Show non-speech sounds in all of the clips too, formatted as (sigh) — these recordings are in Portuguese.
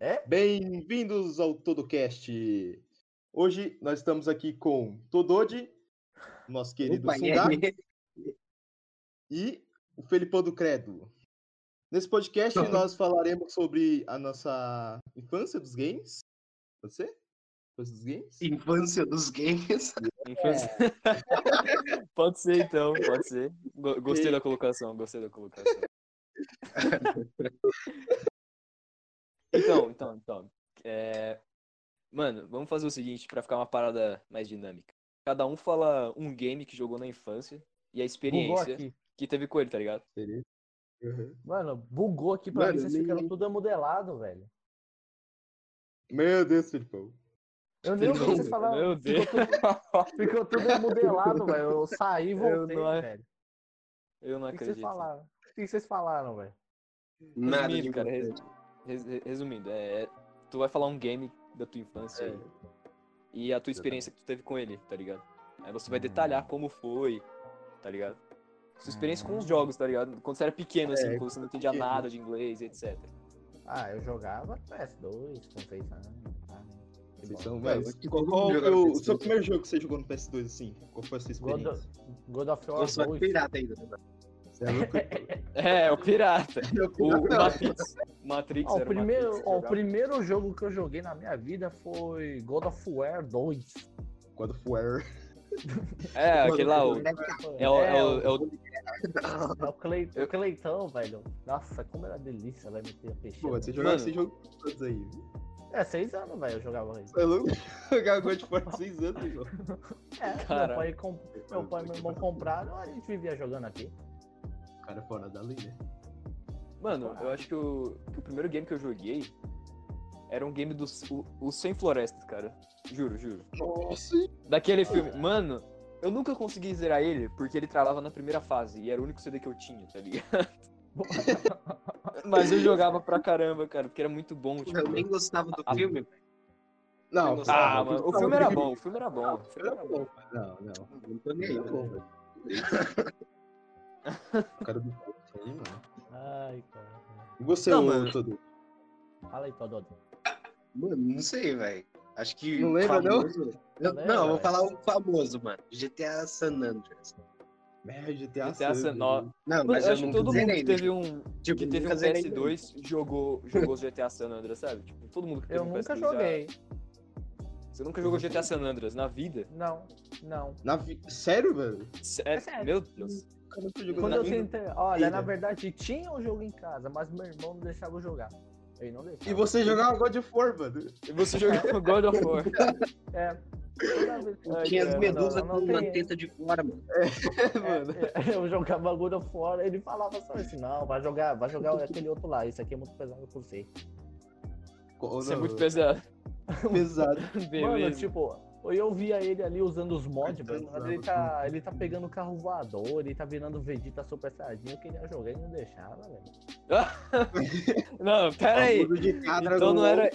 É? Bem-vindos ao TodoCast. Hoje nós estamos aqui com Todode, nosso querido Opa, e e o Felipão do Credo. Nesse podcast nós falaremos sobre a nossa infância dos games. Você? Infância dos games? Infância dos games. (laughs) Infância. (laughs) pode ser, então, pode ser. Go- Gostei da colocação, gostei da colocação. (laughs) então, então, então. é, Mano, vamos fazer o seguinte pra ficar uma parada mais dinâmica. Cada um fala um game que jogou na infância e a experiência que teve com ele, tá ligado? Uhum. Mano, bugou aqui pra Mano, mim, vocês nem- ficaram tudo amodelado, velho. Meu Deus, Felipão. Eu nem ouvi vocês falar. Meu Deus. Ficou tudo, ficou tudo modelado, velho. Eu saí e voltei, não ac- velho. Eu não O que vocês acredito. falaram? O que vocês falaram, velho? Nada de Resumindo, cara, resumindo, é, tu vai falar um game da tua infância É. e a tua experiência que tu teve com ele, tá ligado? Aí você vai detalhar como foi, tá ligado? Sua experiência com os jogos, tá ligado? Quando você era pequeno, assim, É, quando você não entendia pequeno. nada de inglês, etc. Ah, eu jogava PS2 com 6 anos. tá? São acho que Qual, foi o, o PS2. seu primeiro jogo que você jogou no PS2, assim? Qual foi a sua God experiência? God of War Eu sou 2. pirata ainda. né? Você é louco? (laughs) É, o pirata. O Matrix. Matrix Ó, o, era o primeiro, Matrix ó, o jogava. primeiro jogo que eu joguei na minha vida foi God of War 2. God of War. É, (laughs) aquele lá, o, é, o, é, o, é o- É o, Clay, o Cleitão, velho. Nossa, como era delícia, vai meter a peixe. Pô, você jogava esse jogo todos aí. É, seis anos, velho, eu jogava isso. É louco? (laughs) Jogar God of War 6 anos. É, meu pai, comp... meu pai e meu irmão compraram, a gente vivia jogando aqui. O cara fora da lei, né? Mano, eu acho que o, que o primeiro game que eu joguei era um game dos o, o Sem Florestas, cara. Juro, juro. Nossa! Daquele filme. Mano, eu nunca consegui zerar ele porque ele travava na primeira fase e era o único CD que eu tinha, tá ligado? (laughs) Mas eu jogava pra caramba, cara, porque era muito bom. Tipo... Eu nem gostava do Ah, filme. Não, Ah, não, mano, o não, filme era não, bom, o filme era bom. O filme Era era bom. bom. Não, não. Não tô nem aí, O cara do aí, mano. Ai, cara. E você, Não, mano. Todo? Fala aí, Tododô. Mano, não sei, velho. Acho que. Não lembra, não? famoso... Eu- Não não, eu vou falar o famoso, mano. GTA San Andreas. É, GTA, GTA San- San Não, mas eu eu acho que não todo mundo que teve um, Tipo, que teve um nunca zerei, não. PS2 jogou, jogou GTA San Andreas, sabe? Tipo, todo mundo que teve Eu um nunca PS2 já- joguei. Você nunca jogou GTA San Andreas na vida? Não, não. Na vi... Sério, velho? Sério? sério. Meu Deus. O jogou Quando na eu tentei. Olha, na verdade tinha um jogo em casa, mas meu irmão não deixava eu jogar. Ele não deixava. E você jogava God of War, mano? E você jogou (laughs) God of War. É. Tinha as medusas com uma teta de fora, mano. (laughs) É, mano. É, eu jogava God of War, ele falava só assim, não, vai jogar, vai jogar aquele outro lá, isso aqui é muito pesado pra você. Isso é muito pesado. (laughs) pesado. Mano, Beleza. tipo, eu via ele ali usando os mods, mas ele tá, ele tá pegando o carro voador, ele tá virando Vegeta Super Saiyajin, eu queria jogar e não deixava, velho. (laughs) Não, pera aí. Então não era.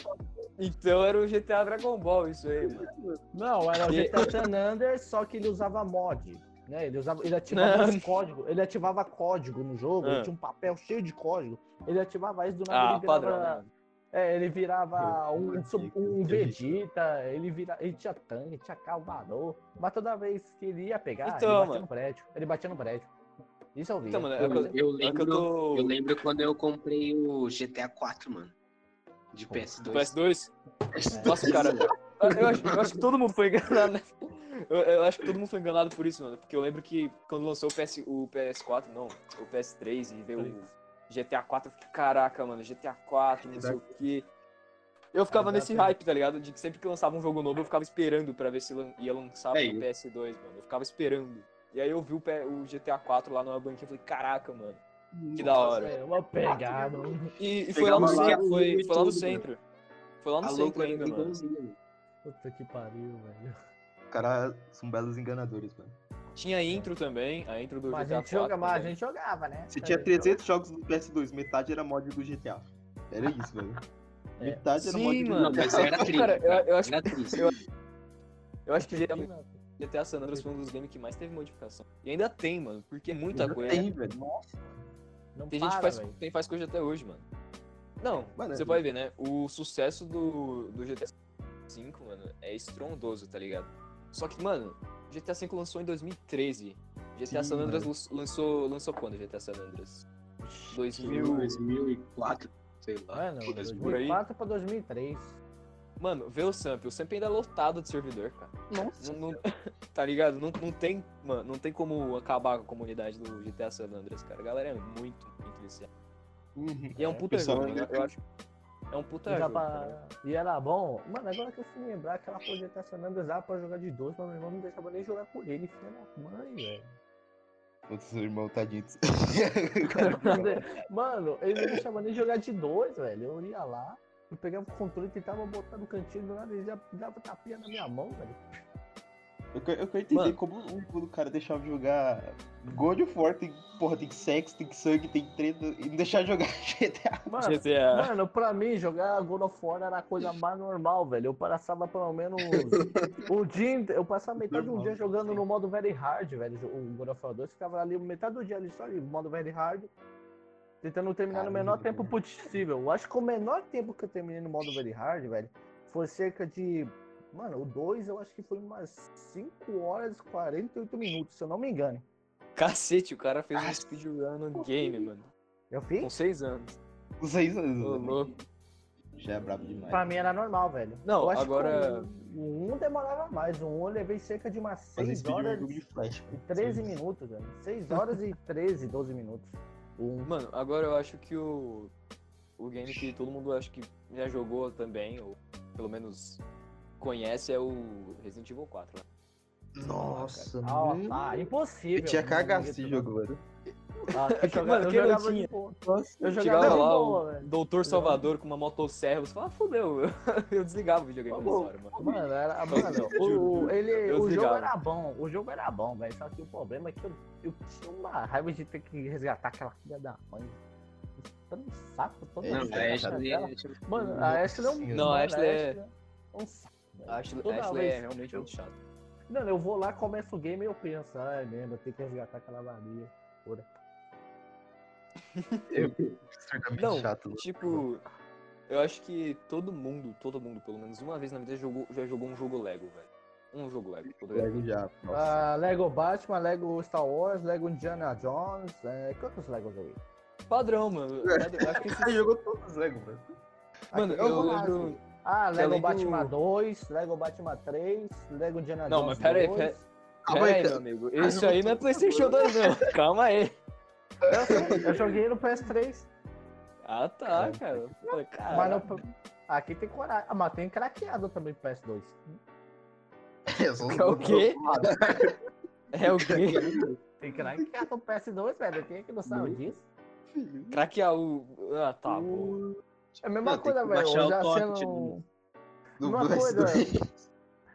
Então era o GTA Dragon Ball, isso aí, mano. Não, era o GTA San Andreas, só que ele usava mod. Né? Ele, usava, ele ativava Não. os códigos, ele ativava código no jogo, ele Ah. tinha um papel cheio de código. Ele ativava isso do nada, Ah, padrão, né? É, ele virava um, um Vegeta, ele, vira, ele tinha tanque, tinha calvador. Mas toda vez que ele ia pegar, Então, ele batia mano. no prédio. Ele batia no prédio. Isso eu vi. Então, mano, é Eu, é que eu lembro, tô- eu lembro quando eu comprei o GTA 4, mano. De PS2. PS2? Nossa, cara. (laughs) Eu acho, eu acho que todo mundo foi enganado, né? Eu, eu acho que todo mundo foi enganado por isso, mano. Porque eu lembro que quando lançou o, PS, o PS4, não, o PS3 e veio o GTA 4, eu fiquei, caraca, mano, GTA 4, não sei o quê. Eu ficava nesse hype, tá ligado? De que sempre que lançava um jogo novo, eu ficava esperando pra ver se ia lançar É, pro e- PS2, mano. Eu ficava esperando. E aí eu vi o, GTA 4 lá numa banquinha e falei, caraca, mano, que da hora. É, uma pegada. E, e foi lá no centro, foi, foi lá no tudo, centro. Foi lá no A centro ainda, mano. mano. Puta que pariu, velho. Os caras são belos enganadores, mano. Tinha a intro também, a intro do Mas a GTA gente, 4 joga, mas a gente jogava, né? Você tinha 300 jogos no PS2, metade era mod do GTA. Era isso, velho. (laughs) É. Metade era Sim, mod do mano. Não, mas era (laughs) triste. Cara, eu- eu acho- Era triste. eu- Eu acho que GTA, GTA San Andreas foi um dos games que mais teve modificação. E ainda tem, mano, porque é muita Ainda coisa. Tem, velho. Nossa. Não Tem gente que para, faz, tem, faz coisa até hoje, mano. Não, Mano, você pode ver, né? O sucesso do, do GTA V, mano, é estrondoso, tá ligado? Só que, mano, GTA V lançou em 2013. GTA Sim, San Andreas mano. lan- lançou, lançou quando GTA San Andreas? 2000. 2004, sei lá. Mano, Por aí. 2004 pra 2003. Mano, vê o Samp. O Samp ainda é lotado de servidor, cara. Nossa. Não, não- (laughs) tá ligado? Não, não tem, mano, não tem como acabar com a comunidade do GTA San Andreas, cara. A galera é muito, muito viciada. Uhum. E é um É, puta pessoal jogo, né? eu acho. É um puta E, jogo. pra- cara. e era bom. Mano, agora que eu fui lembrar aquela porra de GTA San Andreas dava pra jogar de dois, mas meu irmão não deixava nem jogar com ele, filha da mãe, velho. Outro seu irmão, tadinho. (laughs) (laughs) Mano, ele não deixava nem jogar de dois, velho. Eu ia lá, eu pegava o controle e tentava botar no cantinho do nada, ele já dava tapinha na minha mão, velho. Eu, quero- eu quero entender Mano. como o do cara deixava jogar God of War, tem, porra, tem sexo, tem sangue, tem treta, e não deixar jogar (laughs) GTA. Mano, GTA. Mano, pra mim, jogar God of War era a coisa mais normal, velho. Eu passava pelo menos (laughs) o dia Eu passava metade do Normal, dia jogando no modo very hard, velho. O God of War 2 ficava ali metade do dia ali só ali, no modo very hard. Tentando terminar no Caramba, menor tempo possível. Eu acho que o menor tempo que eu terminei no modo very hard, velho, foi cerca de. Mano, o 2 eu acho que foi umas 5 horas e 48 minutos, se eu não me engano. Cacete, o cara fez um speedrun no game, mano. Eu Com fiz? 6 anos. Não sei se Ô, louco. Já é brabo demais. Pra mim era normal, velho. Não, Eu acho agora- Que o 1 demorava mais. O 1 eu levei cerca de umas Fazer 6 speedrun horas de flash. e cara. 13 Sim. minutos, velho. 6 horas e 13, 12 minutos. 1. Mano, agora eu acho que o. O game que todo mundo acho que já jogou também, ou pelo menos conhece, é o Resident Evil 4. Né? Nossa, Ah, mano. tá, impossível. Eu tinha cagado esse jogo, mano. Ah, (laughs) eu jogava, Mano, eu jogava tinha? de boa. Nossa. Eu jogava lá, boa, o velho. Doutor Salvador com uma motosserra, você fala, ah, fudeu, (laughs) eu desligava o videogame nessa hora, mano. Mano, era, (laughs) mano o, ele, o jogo era bom, o jogo era bom, velho. Só que o problema é que eu, eu tinha uma raiva de ter que resgatar aquela filha da mãe. Tá no saco todo É, Não, mundo a Ashley é. Mano, a Ashley é um. Não, a mano, Ashley é- é um saco. A Ashley, Toda Ashley é vez realmente eu- muito chato. Não, eu vou lá, começo o game e eu penso, ah, é mesmo, eu tenho que resgatar aquela valia. Ora. (laughs) Extremamente Não, chato. mano. tipo, eu acho que todo mundo, todo mundo, pelo menos uma vez na vida, jogou, já jogou um jogo Lego, velho. Um jogo Lego. todo Lego já. Nossa. Ah, Lego Batman, Lego Star Wars, Lego Indiana Jones, é, quantos Legos eu vi? Padrão, mano. (laughs) Padrão. Eu acho que Você esse- jogou todos os Lego, mano. Mano, Aqui, eu vou lá, lembro. Ah, que Lego além do- Batman 2, Lego Batman 3, Lego Indiana Não, Jones mas pera aí, 2. pera- Calma aí, meu amigo. Esse aí não é PlayStation 2, não. (laughs) Calma aí. Eu, joguei no PS3, Ah, tá, cara. Falei, mas no, aqui tem coragem. Ah, mas tem craqueado também pro PS2. (laughs) Eu sou É o quê? (laughs) É o quê? Tem craqueado no PS2, velho. Quem é que não sabe disso? Craquear o. Ah, tá, bom. É a mesma Não, coisa, velho. baixar Eu o já torrent sendo... No Uma PS2. coisa- (laughs)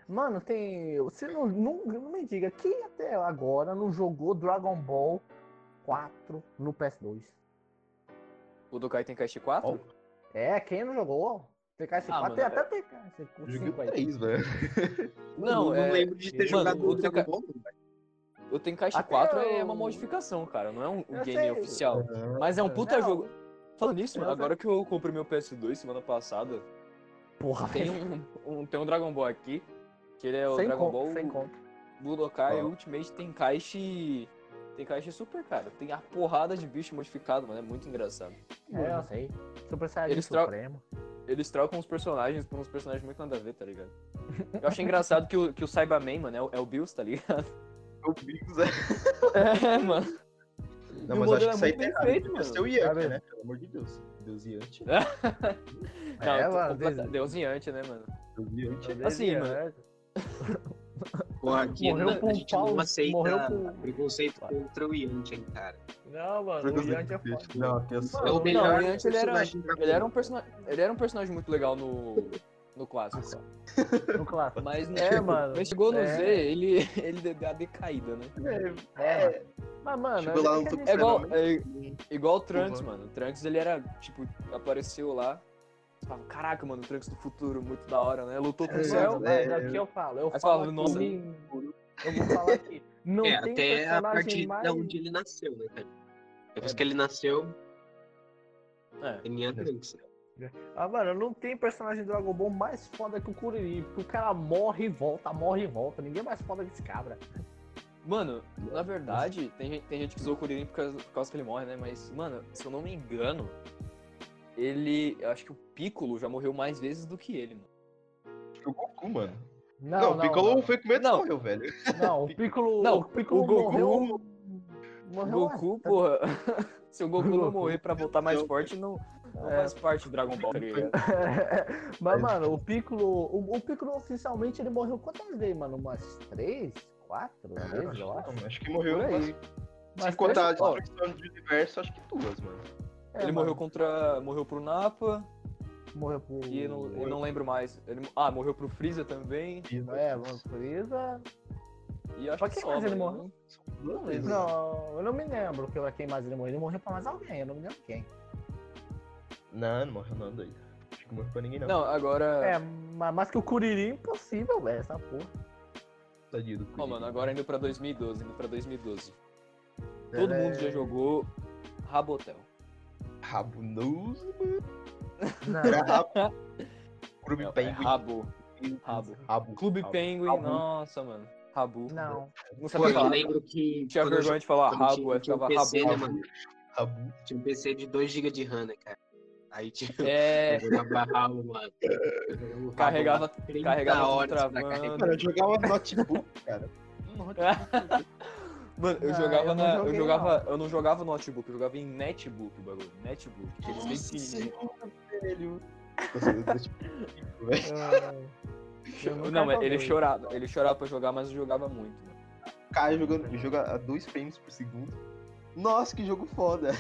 Mano, tem. Você não, não, não me diga, quem até agora não jogou Dragon Ball 4 no PS2? O do Kai tem Caixa 4? É, quem não jogou? TKS4 Ah, mano, tem é- até TKS Joguei 5 aí. três, velho. (laughs) Não, não é- lembro de ter Mano, jogado o o Dragon Ball. não, velho. O Tenkaichi Até 4 é o- uma modificação, cara. Não é um Eu game sei. oficial. Mas é um puta Não, jogo. Falando nisso, mano, agora que eu comprei meu PS2 semana passada, Porra, tem um, um- tem um Dragon Ball aqui, que ele é o sem Dragon conto, Ball sem conto. Budokai Ó. Ultimate Tenkaichi. Tenkaichi Super, cara. Tem a porrada de bicho modificado, mano. É muito engraçado. É, eu sei. Super Saiyajin Eles tro- Supremo. Eles trocam os personagens por uns personagens muito nada a ver, tá ligado? Eu achei engraçado que o, que o Cyberman, mano, é o, é o Bills, tá ligado? (laughs) O Bigos é. (laughs) É, mano. Não, E mas acho que isso aí é muito tem bem feito, Deve mano. Yankee, Sabe? né? Pelo amor de Deus. Deus. (laughs) Não, É, eu mano, completa- Deus- Deusiante, né, mano? Deus Yanti. Assim, mano. É, (laughs) Porra, aqui Morreu na- com a gente não pau- aceita morreu com- preconceito contra o Yanti, hein, cara. Não, mano, o Yanti é foda. Não, é só. É o Não, melhor não, ele era- Ele era um personagem. Ele era um personagem muito legal no. No clássico. No clássico. Mas, É, mano. mas chegou no é. Z, ele, (laughs) ele deu a decaída, né? É, mas, mano, Chegou lá é no que a topo gente- É igual, é, igual o Trunks, Porra. mano. O Trunks, ele era, tipo, apareceu lá. Fala, caraca, mano, o Trunks do futuro, muito da hora, né? Lutou com o É, céu. Não, é, mas aqui eu falo, eu falo fala, aqui, nossa. eu vou falar aqui. Não É, tem até a personagem partir mais... de onde ele nasceu, né, cara? Depois É. que ele nasceu, É. ele é Trunks. Ah, mano, não tem personagem do Dragon Ball mais foda que o Kuririn, porque o cara morre e volta, morre e volta. Ninguém é mais foda que esse cabra. Mano, na verdade, tem, gente- tem gente que usou o Kuririn por causa, por causa que ele morre, né? Mas, mano, se eu não me engano, ele. Eu acho que o Piccolo já morreu mais vezes do que ele, mano. O Goku, mano. Não, Não, o não, Piccolo não. foi o primeiro que Não. morreu, velho. Não, o Piccolo, Não, o Piccolo o Goku- morreu. O Morreu Goku, umas- porra. (laughs) se o Goku não morrer pra voltar mais forte, não, não É. faz parte do Dragon Ball, (laughs) ligado? Mas, mano, o Piccolo. O, o Piccolo oficialmente ele morreu quantas vezes, mano? Umas três? Quatro vezes, eu acho. Não, acho que morreu. Por aí. Mas, sem contar a três- destruição do universo, acho que duas, mano. é, ele mano, morreu contra. Morreu pro Napa Morreu pro. e eu não, eu não lembro mais. Ele, ah, morreu pro Freeza também. É, mano, Freeza. E acho Pra que quem só, mais ele morreu? Não lembro. Não, eu não me lembro que quem mais ele morreu. Ele morreu pra mais alguém, eu não me lembro quem. Não, não morreu não, doido. Acho que morreu pra ninguém, não. Não, agora. É, mas mais que o Kuririn, impossível, velho, essa porra. Tadinho do Ó, mano, agora indo pra 2012, indo pra 2012. É. Todo mundo já jogou Rabotel. Rabunoso, mano. Não, Era rabo. Clube É, é Penguin. Rabo. Rabo. Rabo. Clube Rabo. Penguin, Rabu. nossa, mano. Rabu. não. Não Pô, sabia eu falar. lembro que. Tinha quando eu vergonha de falar rabo, tinha- aí tinha um ficava PC, né, rabu. mano? Rabu. Tinha um PC de 2GB de RAM, né, cara? Aí tinha. É, Eu jogava rabo, mano. Eu carregava, lá, 30 carregava horas pra travando. carregar. Mano, eu jogava notebook, cara. (laughs) Mano, eu Ah, jogava eu não na. Eu jogava. Eu não jogava no notebook, eu jogava em netbook o bagulho. Netbook. Aqueles bem Nossa pequenininhos. senhora, velho. Tipo, nunca Não, mas ele chorava. Ele chorava pra jogar, mas eu jogava muito, mano. Cara jogando, joga a 2 frames por segundo. Nossa, que jogo foda.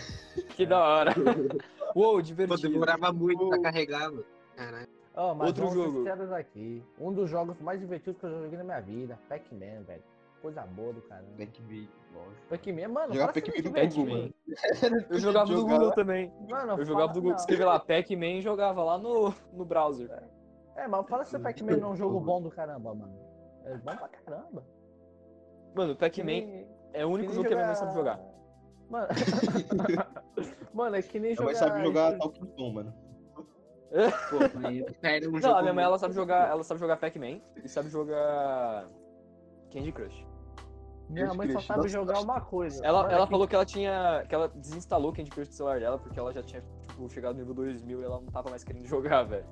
Que da hora. (laughs) Uou, Pô, divertido. demorava muito pra carregar, mano. Caralho. Ó, mas Outro jogo. sinceros aqui. Um dos jogos mais divertidos que eu já joguei na minha vida. Pac-Man, velho. Coisa boa do caramba. Pac-Man. Pac-Man, mano. Jogava fala se Pac-Man do não Google, mano. (laughs) Eu jogava no Jogava- Google também. Mano, Eu jogava do Google. Escrevia lá Pac-Man e jogava lá no, no browser. É, mas fala se o Pac-Man não é um jogo bom do caramba, mano. É bom pra caramba. Mano, Que Pac-Man é o único jogo que a minha mãe sabe jogar. Mano, (laughs) mano é que nem Minha mãe jogar. sabe jogar Talking Tom, mano. Pô, era um Não, a minha mãe ela sabe jogar, ela sabe jogar Pac-Man e sabe jogar Candy Crush. Minha mãe só sabe nossa, jogar uma coisa. Ela, ela é que- falou que ela tinha. que ela desinstalou o Candy Crush do celular dela porque ela já tinha, tipo, chegado no nível 2000 e ela não tava mais querendo (laughs) jogar, velho.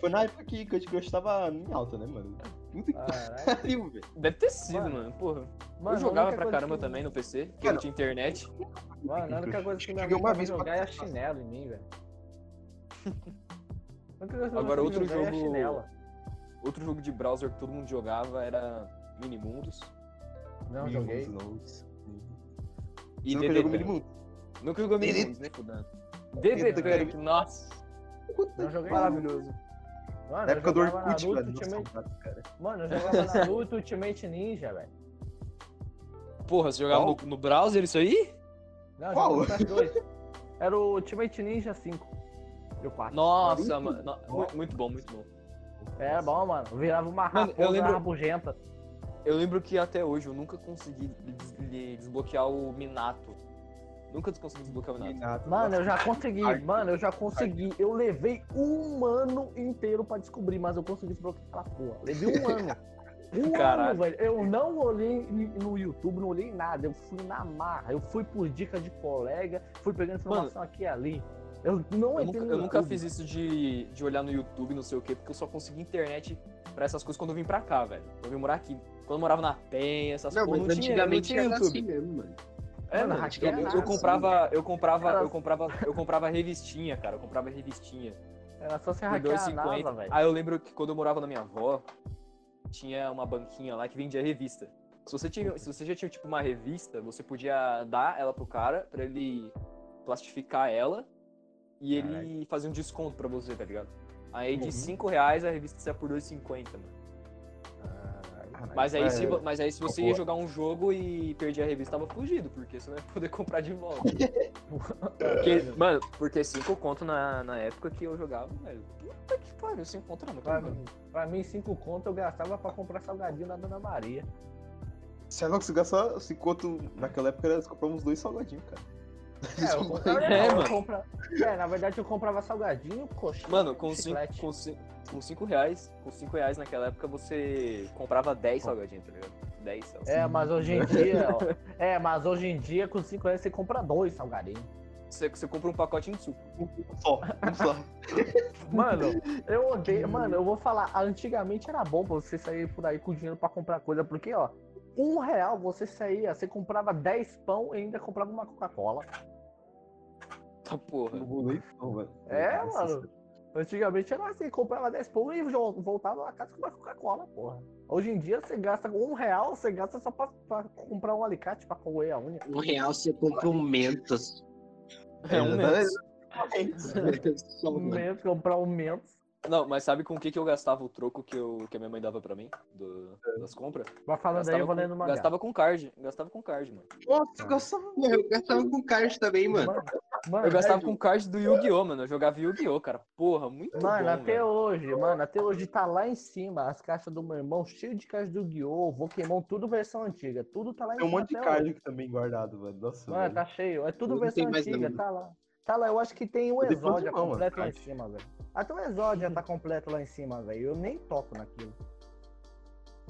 Foi na época que Candy Crush tava em alta, né, mano? Puta que pariu, velho. Deve ter sido, Mano, mano. Porra. Mano, eu jogava pra caramba que- também no PC, porque Mano, não tinha internet. Mano, a única coisa que minha mãe uma vez jogar é chinelo em mim, velho. (laughs) Que eu Agora, outro é jogo- chinela. Outro jogo de browser que todo mundo jogava era Minimundos Não Mil joguei. Mundos, e nunca jogou Punk. Minimundo? Nunca jogou Minimundos, né, fudando. Punk, nossa. Não joguei. Maravilhoso. Mano, Na eu época do jogava Orkut, Naruto, velho. Ultimate... cara. Mano, eu jogava Naruto Ultimate Ninja, velho. Porra, você jogava no, no browser isso aí? Não, eu Qual? jogava no PS2. Era o Ultimate Ninja 5. E o 4. Nossa, mano. no- mu- Muito bom, muito bom. Era É bom, mano. Virava uma Mano, eu lembro- rabugenta. Eu lembro que até hoje eu nunca consegui des- de- desbloquear o Minato. Nunca consegui desbloquear o Minato. Mano, eu já consegui. Mano, eu já consegui. Eu levei um ano inteiro pra descobrir, mas eu consegui desbloquear aquela porra. Levei um ano. (laughs) Um Caralho. ano, velho. Eu não olhei no YouTube, não olhei nada. Eu fui na marra. Eu fui por dicas de colega, fui pegando informação aqui e ali. Eu não Eu nunca, eu nunca fiz isso de, de olhar no YouTube, não sei o quê, porque eu só consegui internet pra essas coisas quando eu vim pra cá, velho. Quando eu vim morar aqui. Quando eu morava na Penha, essas Não, coisas, mas não tinha, não antigamente tinha era YouTube. assim mesmo, mano. É, Mano, antigamente eu, era eu comprava, eu comprava, eu comprava, eu comprava revistinha, cara, eu comprava revistinha. Era só você Por hackear a 2,50. NASA, velho. Aí eu lembro que quando eu morava na minha avó, tinha uma banquinha lá que vendia revista. Se você, tinha, se você já tinha tipo uma revista, você podia dar ela pro cara pra ele plastificar ela e ele fazer um desconto pra você, tá ligado? Aí de Uhum. 5 reais a revista saia por 2,50, mano. Caralho. Mas aí, É, se, mas aí se você boa. ia jogar um jogo e perdia a revista, tava fugido, porque você não ia poder (laughs) comprar de volta. (laughs) Porque, mano, porque 5 conto na, na época que eu jogava, velho. Puta que pariu, 5 conto era muito Pra, mano. pra mim, cinco conto eu gastava pra comprar salgadinho na Dona Maria. Se ela conseguir gastar 5 conto naquela época, era comprar uns dois salgadinhos, cara. É, eu comprava, É, eu compra- é, na verdade eu comprava salgadinho, coxinha, Mano, com 5 chiclete. com cinco, com cinco reais, com 5 reais naquela época você comprava 10 salgadinhos, tá ligado? 10 salgadinhos. É, mas hoje em dia, ó, é, mas hoje em dia com 5 reais você compra dois salgadinhos. Você, você compra um pacotinho de suco. Só, um só. (laughs) Mano, eu odeio. Mano, eu vou falar, antigamente era bom pra você sair por aí com dinheiro pra comprar coisa, porque, ó, um real você saía, você comprava 10 pão e ainda comprava uma Coca-Cola. Tá porra. Não vou nem não, velho. É, Nossa mano. Antigamente era assim, comprava 10 pão e voltava na casa com uma Coca-Cola, porra. Hoje em dia você gasta um real, você gasta só pra, pra comprar um alicate pra roer a unha. Um real você compra um Mentos. É um Exatamente. Mentos. (laughs) Um. (laughs) Mentos, comprar um Mentos. Não, mas sabe com o que, que eu gastava o troco que, eu, que a minha mãe dava pra mim? do- das compras? Vai falando aí, eu vou com, lendo mangá. gastava com card. Gastava com card, mano. Nossa, eu gostava Eu gastava com card também, mano. Mano, mano, Eu gastava com card do Yu-Gi-Oh, mano. Eu jogava Yu-Gi-Oh, cara. Porra, muito Mano, bom, até velho. hoje, mano, até hoje tá lá em cima as caixas do meu irmão, cheio de caixas do Guiô, Pokémon, tudo versão antiga. Tudo tá lá em Tem um cima. monte de até card hoje. também guardado, velho. Nossa, Mano, velho. tá cheio. É tudo Eu versão antiga, tá lá. Tá lá, eu acho que tem quanto Exódia não, mano, completo lá em cima, velho. Até o Exódia tá completo lá em cima, velho. Eu nem toco naquilo.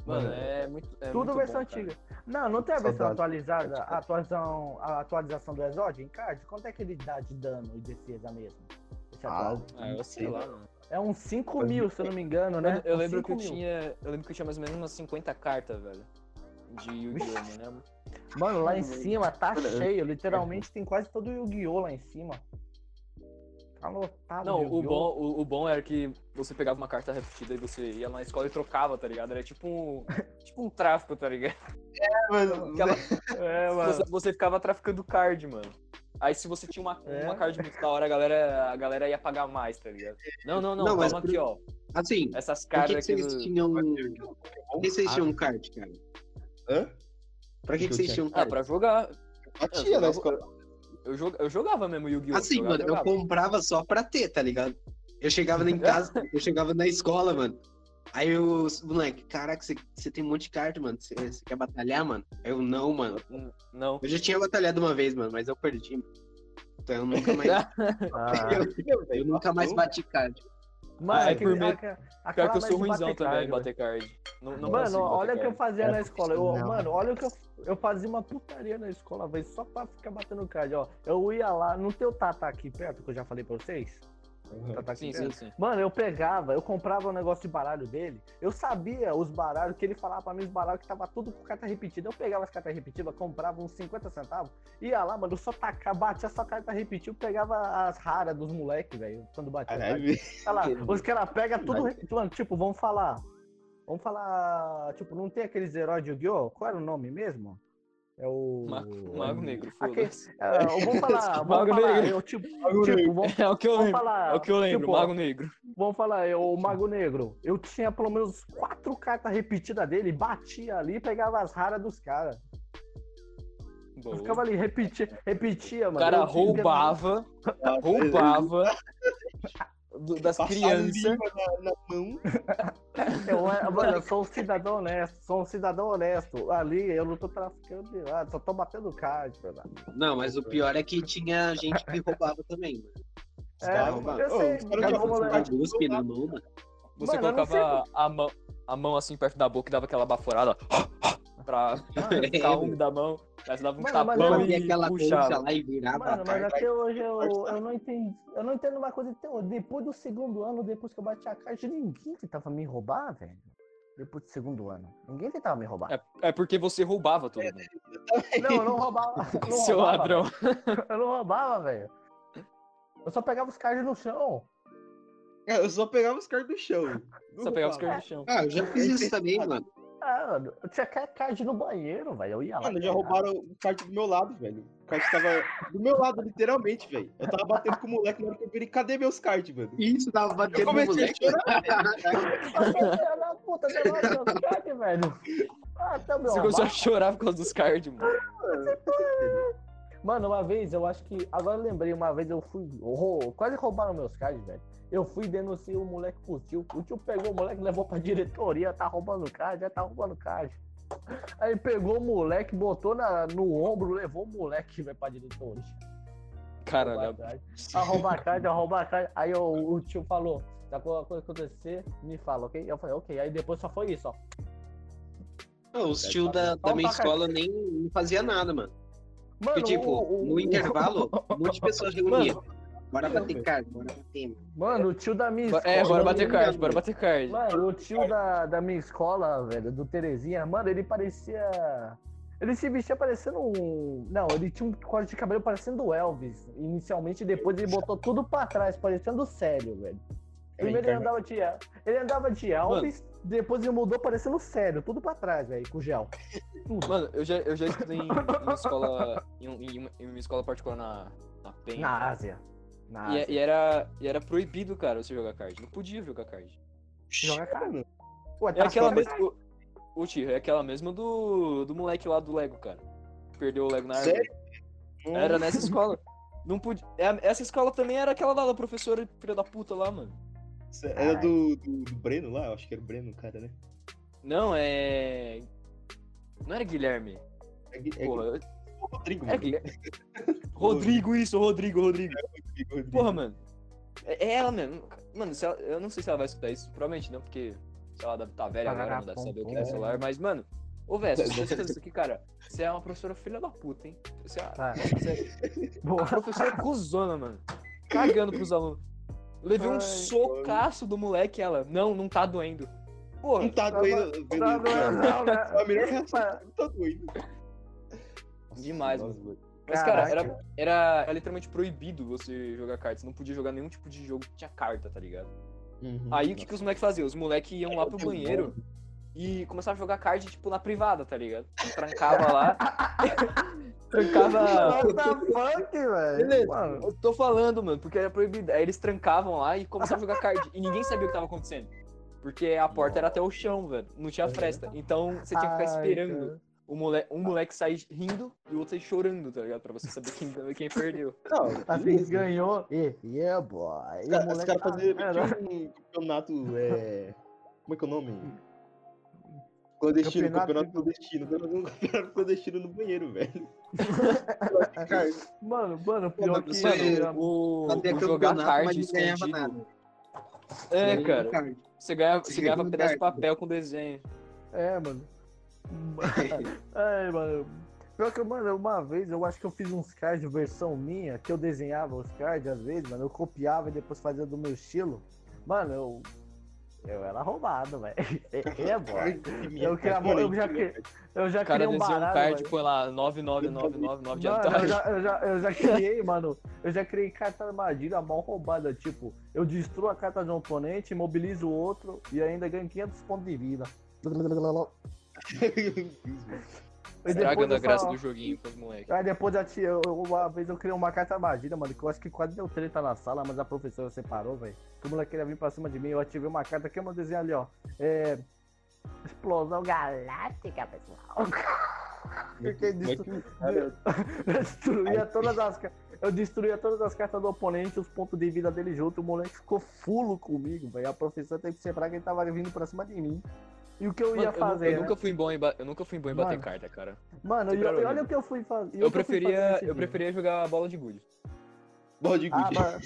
Mano, é muito. É tudo muito versão bom, cara. antiga. Não, não tem a versão Saudade. atualizada, a atualização, a atualização do Exódia em card? Quanto é que ele dá de dano e defesa mesmo? Esse Ah, atual? Ah, eu sei lá, mano. É uns 5 mil, se eu não me engano, né? Eu, eu lembro que eu 5 mil. tinha. Eu lembro que eu tinha mais ou menos umas 50 cartas, velho. De Yu-Gi-Oh, mano. Mano, lá em cima tá cheio. Literalmente tem quase todo o Yu-Gi-Oh! lá em cima. Tá lotado. Não, o bom, o, o bom era que você pegava uma carta repetida e você ia na escola e trocava, tá ligado? Era tipo um. (laughs) tipo um tráfico, tá ligado? Mano, (laughs) Aquela- É, mano. você, você ficava traficando card, mano. Aí se você tinha uma, É. uma card muito da hora, a galera, a galera ia pagar mais, tá ligado? Não, não, não, Não, calma por- aqui, ó. Assim, Essas por que, cartas que aqui. vocês do- tinham. Por que vocês tinham um card, cara? Hã? Pra que, que vocês tinham um Ah, card? pra jogar. Batia na escola. Eu, eu jogava mesmo Yu-Gi-Oh! Assim, jogava, mano, eu comprava só pra ter, tá ligado? Eu chegava em casa, (laughs) eu chegava na escola, mano. Aí os moleque, caraca, você, você tem um monte de carta, mano. Você, quer batalhar, mano? Eu não, mano. Não. Eu já tinha batalhado uma vez, mano, mas eu perdi, mano. Então eu nunca mais, (laughs) (laughs) Ah, eu nunca mais bati card. Mano, Ah, é aquele- por aca- Pior aquela que eu mais sou ruimzão também em bater card. Não, não Mano, olha o que eu fazia na escola. Eu, mano, olha o que eu, eu fazia uma putaria na escola, velho, só pra ficar batendo card, ó. Eu ia lá, não tem o Tata aqui perto, que eu já falei pra vocês? Tata aqui Sim, perto? sim, sim. Mano, eu pegava, eu comprava um negócio de baralho dele, eu sabia os baralhos, que ele falava pra mim os baralhos que tava tudo com carta repetida. Eu pegava as cartas repetidas, comprava uns 50 centavos, ia lá, mano, eu só tacava, batia só carta repetida, eu pegava as raras dos moleques, velho, quando batia. Caralho, Olha lá, os caras pegam tudo repetido, mano, tipo, vamos falar, vamos falar, tipo, não tem aqueles heróis de Yu-Gi-Oh! Qual era o nome mesmo? É o... Mago, Mago Negro, foda-se. É, vamos (laughs) falar, vamos Mago falar, Negro. eu, tipo, Mago tipo, Negro. vamos, (laughs) É o que eu vamos lembro. falar, É o que eu lembro, tipo, Mago Negro. Vamos falar, eu, o Mago Negro. Eu tinha pelo menos quatro cartas repetidas dele, batia ali e pegava as raras dos caras. Eu ficava ali, repetia, repetia, O mano. cara Eu tinha- roubava, (laughs) roubava do- das crianças. na, na mão. (laughs) Eu, mano, eu sou um cidadão honesto, sou um cidadão honesto. Ali eu não tô traficando de nada, só tô batendo card, verdade. Não, mas o pior é que tinha gente que roubava também, mano. Os É, caras roubavam. os caras na mão, mano. Você Mano, colocava a mão, a mão assim perto da boca e dava aquela baforada pra (laughs) ficar úmido da mão. Você dava um Mano, mas tapão e aquela puxava. lá e virava Mano, mas até hoje eu, eu não entendo. Eu não entendo uma coisa até hoje. Depois do segundo ano, depois que eu bati a caixa, ninguém tentava me roubar, velho. Depois do segundo ano. Ninguém tentava me roubar. É, é porque você roubava todo mundo. Não, eu não roubava. eu não (laughs) Seu roubava, ladrão. velho. Eu não roubava, velho. Eu só pegava os cards no chão. É, Eu só pegava os caras do chão. Só pegava os caras do chão. Ah, eu já fiz isso também, mano. Ah, mano, eu tinha card no banheiro, velho. Eu ia lá. Mano, já roubaram o kart do meu lado, velho. O kart tava do meu lado, literalmente, velho. Eu tava batendo com o moleque na hora que eu virei, cadê meus cards, mano? Isso tava Eu batendo comecei a moleque. chorar. Você filha da puta, você não achou os cards, velho. Ah, tá meu Você começou a chorar por causa dos cards, mano. Mano, uma vez eu acho que. Agora eu lembrei, uma vez eu fui. rou- quase roubaram meus cards, velho. Eu fui denunciar o moleque pro tio. O tio pegou o moleque, levou pra diretoria, tá roubando card, já tá roubando card. Aí pegou o moleque, botou na, no ombro, levou o moleque velho, pra diretoria. Caralho. Card. A roubar card, a roubar card. Aí o, o tio falou, se alguma coisa acontecer, me fala, ok? Eu falei, ok. Aí depois só foi isso, ó. Não, os tio da, da minha escola nem fazia nada, mano. Mano, Porque, tipo, o- o- no o- intervalo, um monte de pessoas (laughs) reuniam. Bora bater carta, bora bater, mano. Mano, o tio da minha escola. É, bora bater card, bora bater card. Mano, o tio da, da minha escola, velho, do Terezinha, mano, ele parecia. Ele se vestia parecendo um. Não, ele tinha um corte de cabelo parecendo o Elvis. Inicialmente, depois ele botou tudo pra trás, parecendo sério, velho. Primeiro ele andava de. Ele andava de Elvis, depois ele mudou parecendo sério, tudo pra trás, velho, com gel. (laughs) Mano, eu já, eu já estudei em, em uma escola. Em, em uma, em uma escola particular na, na Penha. Na Ásia. Na E, é- e era, e era proibido, cara, você jogar card. Não podia jogar card. Joga cara. Ué, É tá aquela mesma. O, o tio, é aquela mesma do, do moleque lá do Lego, cara. Perdeu o Lego na árvore. Sério? Era nessa escola. Não podia. é- Essa escola também era aquela lá da professora filha da puta lá, mano. Era do, do, do Breno lá? Eu acho que era o Breno, cara, né? Não, é. Não era Guilherme. É, é Porra, Rodrigo, é mano. (laughs) Rodrigo, isso, Rodrigo, Rodrigo. Rodrigo, Rodrigo. Porra, mano. É é ela mesmo. Mano, se ela- eu não sei se ela vai escutar isso. Provavelmente não, porque se ela deve tá velha agora, não deve saber o que é celular. Mas, mano, ô, velho, se você fez isso aqui, cara, você é uma professora filha da puta, hein? Você é, Ah. você é (laughs) Boa. professora cuzona, mano. Cagando pros alunos. Levei um Ai, socaço do moleque ela. Não, não tá doendo. Porra, Não tá doendo. Tá doendo, não, né? A melhor reação não tá Demais, Nossa, mano. Mas, cara, era, era, era literalmente proibido você jogar cartas. Você não podia jogar nenhum tipo de jogo que tinha carta, tá ligado? Uhum. Aí o que, que os moleques faziam? Os moleques iam lá pro banheiro e começavam a jogar card, tipo, na privada, tá ligado? Trancava lá. (laughs) trancava. What the (laughs) fuck, velho? Beleza, Mano, eu tô falando, mano, porque era proibido. Aí eles trancavam lá e começavam a jogar card. E ninguém sabia o que tava acontecendo. Porque a porta era até o chão, velho. Não tinha fresta. Então você tinha que ficar ai, esperando cara. O mole... um moleque sair rindo e o outro sair chorando, tá ligado? Pra você saber quem, quem perdeu. (laughs) Não, Assim, beleza. ganhou. E, yeah, boy. E Os o caras moleque cara tá- faziam é, um campeonato. É... Como é que é o nome? Clandestino, Campeonato- clandestino. Cara, um campeonato clandestino no banheiro, velho. Cara, Mano, mano, pior Mano, que. isso aí, mano, O, o jogar card escondido. nada. É, cara. Você ganhava, Você ganhava pedaço de papel com desenho. É, mano. (laughs) É, mano. Pior que, mano, uma vez eu acho que eu fiz uns cards versão minha, que eu desenhava os cards às vezes, mano. Eu copiava e depois fazia do meu estilo. Mano, eu. Eu era roubado, velho. (laughs) É, boy. Eu, que- eu já, eu já O cara criei um desenha um baralho. card, põe lá 99999 de Mano, eu já, eu, já, eu já criei, mano. Eu já criei carta armadilha mal roubada. Tipo, eu destruo a carta de um oponente, imobilizo o outro e ainda ganho 500 pontos de vida. (laughs) Estragando a graça do joguinho com os moleques. Aí depois eu, eu- uma vez eu criei uma carta armadilha, mano, que eu acho que quase deu treta na sala, mas a professora separou, velho. O moleque queria vir pra cima de mim, eu ativei uma carta que eu vou desenhar ali, ó. É. Explosão galáctica, pessoal. Porque (laughs) destru... eu (laughs) destruía todas as Eu destruía todas as cartas do oponente, os pontos de vida dele junto. O moleque ficou fulo comigo, velho. A professora teve que separar que ele tava vindo pra cima de mim. E o que eu Mano, ia eu fazer? eu, né? nunca fui bom em eu nunca fui bom em bater Mano, carta, cara. Mano, Sempre e, era e olha o que eu fui fazer. Eu preferia, eu preferia jogar bola de gude. Bola de Ah, gude. mano,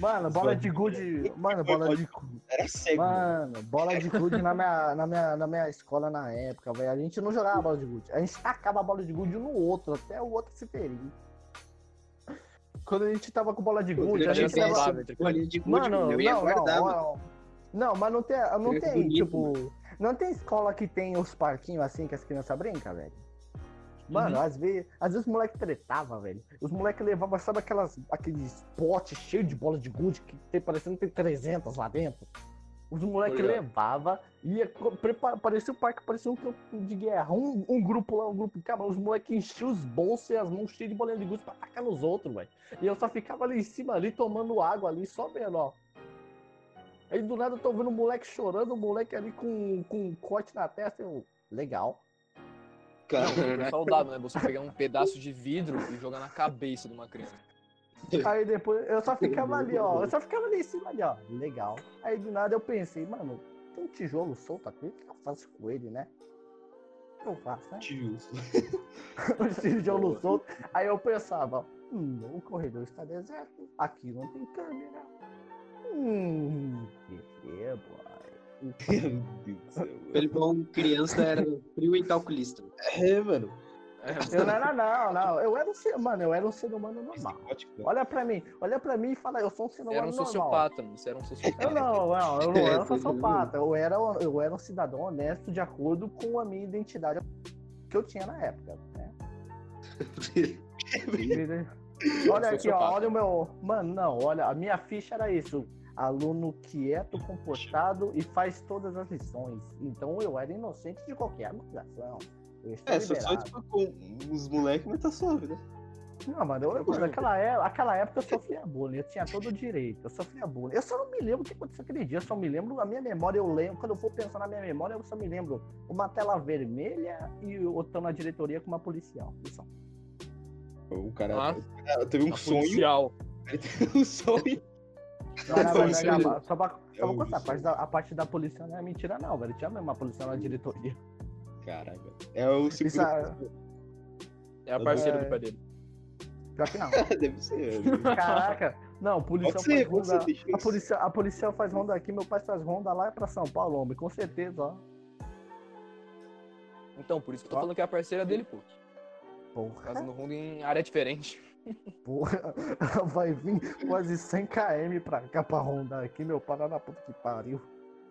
mano, (laughs) bola de gude. Mano, bola de gude. Era cego. mano. Bola de gude na minha, na, minha, na minha escola na época, velho. A gente não jogava bola de gude. A gente tacava a bola de gude um no outro, até o outro se ferir. Quando a gente tava com bola de gude, a eu gente gude, Mano, eu ia não, guardar, não, mano. não. Não, mas não tem, não tem, bonito, tipo. Não tem escola que tem os parquinhos assim que as crianças brincam, velho. Mano, Uhum. às vezes, às vezes os moleques tretavam, velho. Os moleques levavam, sabe aquelas, aqueles potes cheios de bola de gude que tem, parecendo que tem 300 lá dentro? Os moleques levavam, ia, prepara, parecia o parque, parecia um campo de guerra. Um, um grupo lá, um grupo, cara, os moleques enchiam os bolsos e as mãos cheias de bolinha de gude pra atacar nos outros, velho. E eu só ficava ali em cima, ali, tomando água ali, só vendo, ó. Aí do nada eu tô vendo o moleque chorando, o moleque ali com, com um corte na testa, eu, legal. Cara, É saudável, né? Você pegar um pedaço de vidro e jogar na cabeça de uma criança. Aí depois eu só ficava ali, ó. Eu só (laughs) ficava ali em cima ali, ó. Legal. Aí do nada eu pensei, mano, tem um tijolo solto aqui, o que eu faço com ele, né? O que eu faço, né? tio. (laughs) Um tijolo solto. Aí eu pensava, Hum, o corredor está deserto. Aqui não tem câmera. Hum, que é, boy. Meu Deus do céu. Felipão, criança, era frio e calculista. É, mano. Eu não era, não, não. Eu era um ser, mano, eu era um ser humano normal. Né? Olha pra mim, olha pra mim e fala, eu sou um ser humano Era um normal. sociopata, mano. Você era um sociopata. Eu não, não, eu não era um É, (laughs) sociopata. Eu era, eu era um cidadão honesto de acordo com a minha identidade que eu tinha na época. Né? (laughs) Olha aqui, ó, olha o meu. Mano, não, olha, a minha ficha era isso. Aluno quieto, comportado e faz todas as lições. Então eu era inocente de qualquer acusação. É, só, só liberado. tipo, com os moleques, mas tá suave, né? Não, mano, eu, mano, naquela, é, aquela época eu sofria bullying, eu tinha todo o direito, eu sofria bullying. Eu só não me lembro o que aconteceu aquele dia, eu só me lembro, a minha memória eu lembro, quando eu for pensar na minha memória, eu só me lembro uma tela vermelha e eu tô na diretoria com uma policial. Isso. O cara, Ah. teve um sonho. policial. Ele teve um sonho. Não, verdade, (laughs) Isso aí. a- só pra, só É pra o contar, a parte, da, a parte da policial não é mentira não, velho, tinha mesmo uma policial na diretoria. Caraca. É o Isso segundo. É a parceira É. do pai dele. Pior que não. (laughs) Deve ser. né? Caraca, não, o policial ser, faz ronda, a policial, a policial faz ronda aqui, meu pai faz ronda lá pra São Paulo, homem, com certeza, ó. Então, por isso que eu tô Ó. falando que é a parceira dele, pô. Porra. Fazendo rundo em área diferente. Porra, (laughs) vai vir quase 100 km pra cá pra rondar aqui, meu na puta que pariu.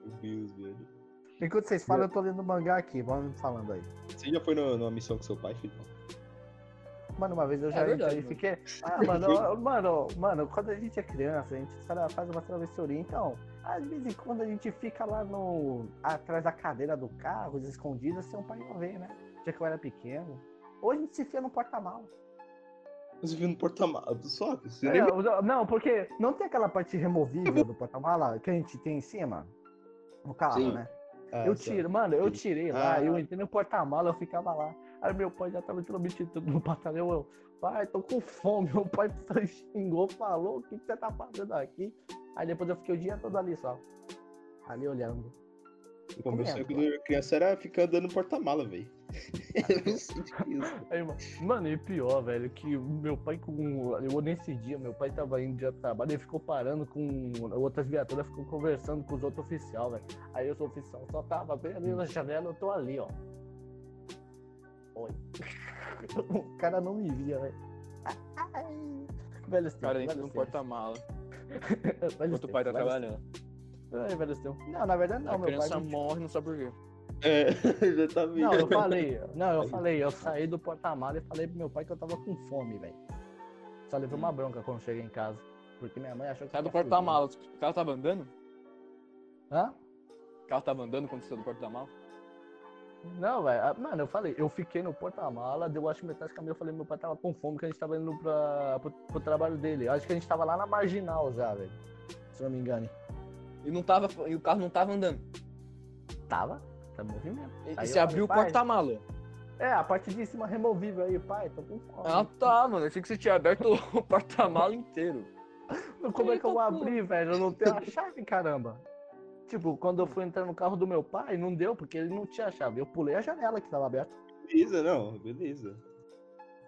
Meu Deus, velho. Enquanto vocês falam, eu tô lendo mangá aqui, vamos falando aí. Você já foi no- numa missão com seu pai, filho? Mano, uma vez eu É já verdade, entrei e fiquei. (laughs) Ah, mano, mano, mano, quando a gente é criança, a gente faz uma travessuria, então, às vezes em quando a gente fica lá no. atrás da cadeira do carro, escondida, seu pai não vê, né? Já que eu era pequeno. Hoje a gente se enfia no porta-malas. Viu no porta-malas. Só, você É, o- não, porque não tem aquela parte removível do porta-mala que a gente tem em cima? No carro, Sim. né? Ah, eu tiro, mano, eu tirei lá, Ah. eu entrei no porta-mala, eu ficava lá. Aí meu pai já tava literalmente tudo no batalhão. Eu, pai, tô com fome. Meu pai (laughs) xingou, falou, o que, que você tá fazendo aqui? Aí depois eu fiquei o dia todo ali só. Ali olhando. E Pô, meu sonho quando eu era criança era ficar andando no porta-mala, velho. Eu senti isso. Aí, mano, e pior, velho, que o meu pai com. Eu nesse dia, meu pai tava indo de trabalho, ele ficou parando com outras viaturas, ficou conversando com os outros oficiais, velho. Aí eu sou oficial, só tava bem ali na janela, eu tô ali, ó. Oi. (laughs) O cara não me via, velho. Velho O cara velho no porta-mala. (laughs) Velho Enquanto o pai tá trabalhando. Tempo. Não, na verdade não, a meu pai. criança não- morre, não sabe por quê. É, (laughs) exatamente. Não, eu falei, não, eu falei, eu saí do porta-mala e falei pro meu pai que eu tava com fome, velho. Só levei uma bronca quando cheguei em casa. Porque minha mãe achou que. Sai eu do porta-mala. O carro tava andando? Hã? O carro tava andando quando você saiu do porta-mala? Não, velho. ah, Mano, eu falei, eu fiquei no porta-mala, deu acho que metade do caminho, eu falei, meu pai tava com fome, que a gente tava indo pra, pro, pro trabalho dele. Eu acho que a gente tava lá na marginal já, velho. Se eu não me engano. E, não tava, e o carro não tava andando. Tava? Tá em movimento. E, Aí e você abriu o falei, pai, porta-mala. É, a parte de cima removível aí, pai, tô com fome. Ah tá, mano. Eu achei que você tinha aberto o (laughs) porta-mala inteiro. Como é que eu vou abrir, velho? Eu não tenho a (laughs) chave, caramba. Tipo, quando eu fui entrar no carro do meu pai, não deu, porque ele não tinha a chave. Eu pulei a janela que tava aberta. Beleza, não, beleza.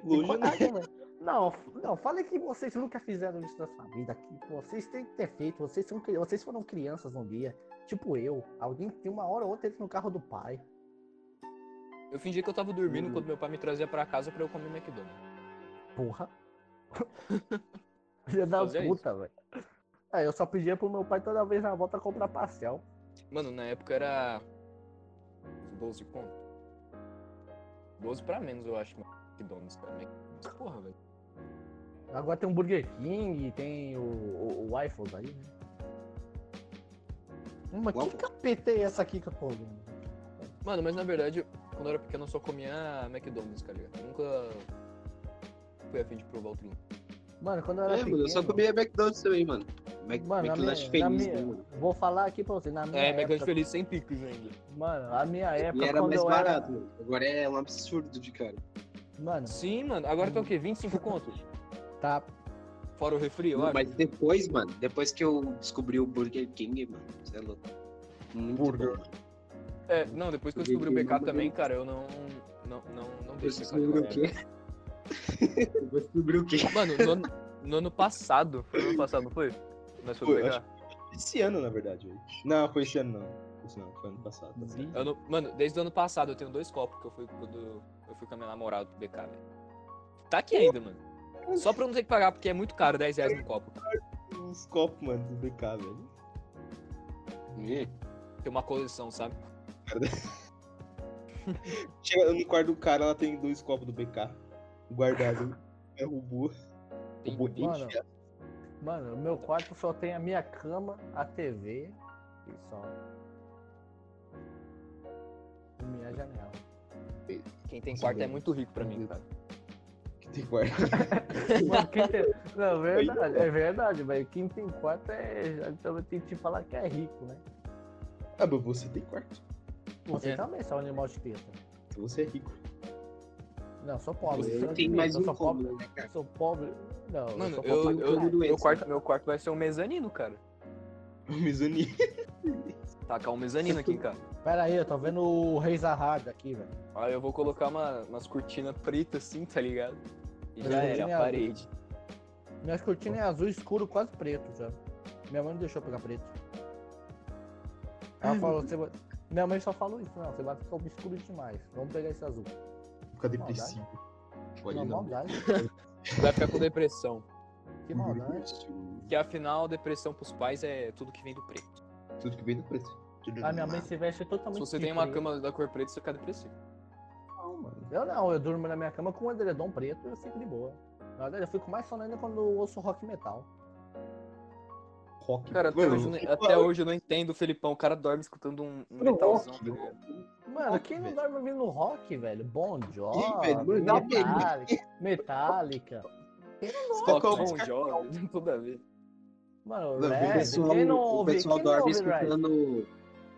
E Longe, né? (laughs) Não, não, falei que vocês nunca fizeram isso na sua vida. Que vocês têm que ter feito. Vocês, são, vocês foram crianças um dia. Tipo eu. Alguém tem uma hora ou outra entra no carro do pai. Eu fingi que eu tava dormindo Hum. quando meu pai me trazia pra casa pra eu comer McDonald's. Porra. (laughs) Filha da puta, velho. É, eu só pedia pro meu pai toda vez na volta comprar pastel. Mano, na época era 12 conto. 12 pra menos, eu acho. McDonald's, cara. Mas, Porra, velho. Agora tem um Burger King, tem o, o, o iPhone aí, né? Hum, Mas que Waffle. capeta é essa aqui que eu tô olhando? Mano, mas na verdade, quando eu era pequeno, eu só comia McDonald's, cara. Eu nunca fui a fim de provar outro. Mano, quando eu era É, pequeno... mano, eu só comia McDonald's também, mano. Mac, Mano, McLanche minha, feliz, minha- né, mano? vou falar aqui pra você, na minha É, McDonald's época, feliz sem picos ainda. mano, a minha época, E era mais eu barato, era... mano. Agora é um absurdo de cara. Mano, Sim, mano. Agora tá o quê? 25 contos? Tá... Fora o refri, acho. Mas depois, mano, depois que eu descobri o Burger King, mano, você é louco. Muito Burger. bom. É, não, depois que eu descobri o BK também, cara, eu não. Não, não, não deixo descobri o BK. quê? (laughs) Eu vou descobrir o quê? Mano, no ano, no ano passado. Foi no ano passado, não foi? Nós Foi, fomos pegar. Esse ano, na verdade. Não, foi esse ano não. Esse não, foi ano passado. tá não- mano, desde o ano passado eu tenho dois copos que eu fui quando eu fui com a minha namorada pro BK, velho. Tá aqui ainda, mano. Só pra eu não ter que pagar, porque é muito caro, 10 reais no copo. Uns copos, mano, do BK, velho. Tem uma coleção, sabe? (laughs) Chega no quarto do cara, ela tem dois copos do BK. Guardado. (laughs) É robô. Tem Robô Mano, Mano, o meu quarto só tem a minha cama, a TV e só. E minha janela. Quem tem quarto é muito rico pra mim, cara. Tem quarto. (laughs) Mano. Não, é verdade, é verdade, velho. Quem tem quarto é. Então tem que te falar que é rico, né? Ah, mas você tem quarto. Você É. também, seu animal de teta. Você é rico. Não, sou pobre. Você eu tem mais eu um sou pobre. né, cara? Sou pobre. Não, eu Mano, sou eu, pobre. eu- com doença, meu, quarto, meu quarto vai ser um mezanino, cara. Misonia. (laughs) Tacar um mezanino aqui, cara. Pera aí, eu tô vendo o Rei Zahard aqui, velho. Aí eu vou colocar uma, umas cortinas pretas assim, tá ligado? E já era, é a azul. parede. Minhas cortinas é azul escuro, quase preto já. Minha mãe não deixou pegar preto. Ela falou, você vai... Minha mãe só falou isso, não, você vai ficar escuro demais. Vamos pegar esse azul. Fica depressivo. Pode Uma não. maldade. (laughs) Vai ficar com depressão. Que maldade. Que afinal, depressão pros pais é tudo que vem do preto. Tudo que vem do preço. A minha mãe se veste totalmente Se você tem uma preto. cama da cor preta, você fica depressivo. Eu não, eu durmo na minha cama com um edredom preto e eu fico de boa. Na verdade, eu fico mais sono ainda quando eu ouço rock metal. Rock. Cara, até, hoje, eu não- que até hoje eu não entendo o Felipão. O cara dorme escutando um, um Não, metalzão. rock, tá? Mano, Rock, quem não dorme ouvindo rock, velho? Bon Jovi. Metallica, Metallica. Qual é o Bon? Jovi, (laughs) tudo a ver. Mano, Não, o O pessoal, quem não o ouve, pessoal quem não dorme Red? escutando.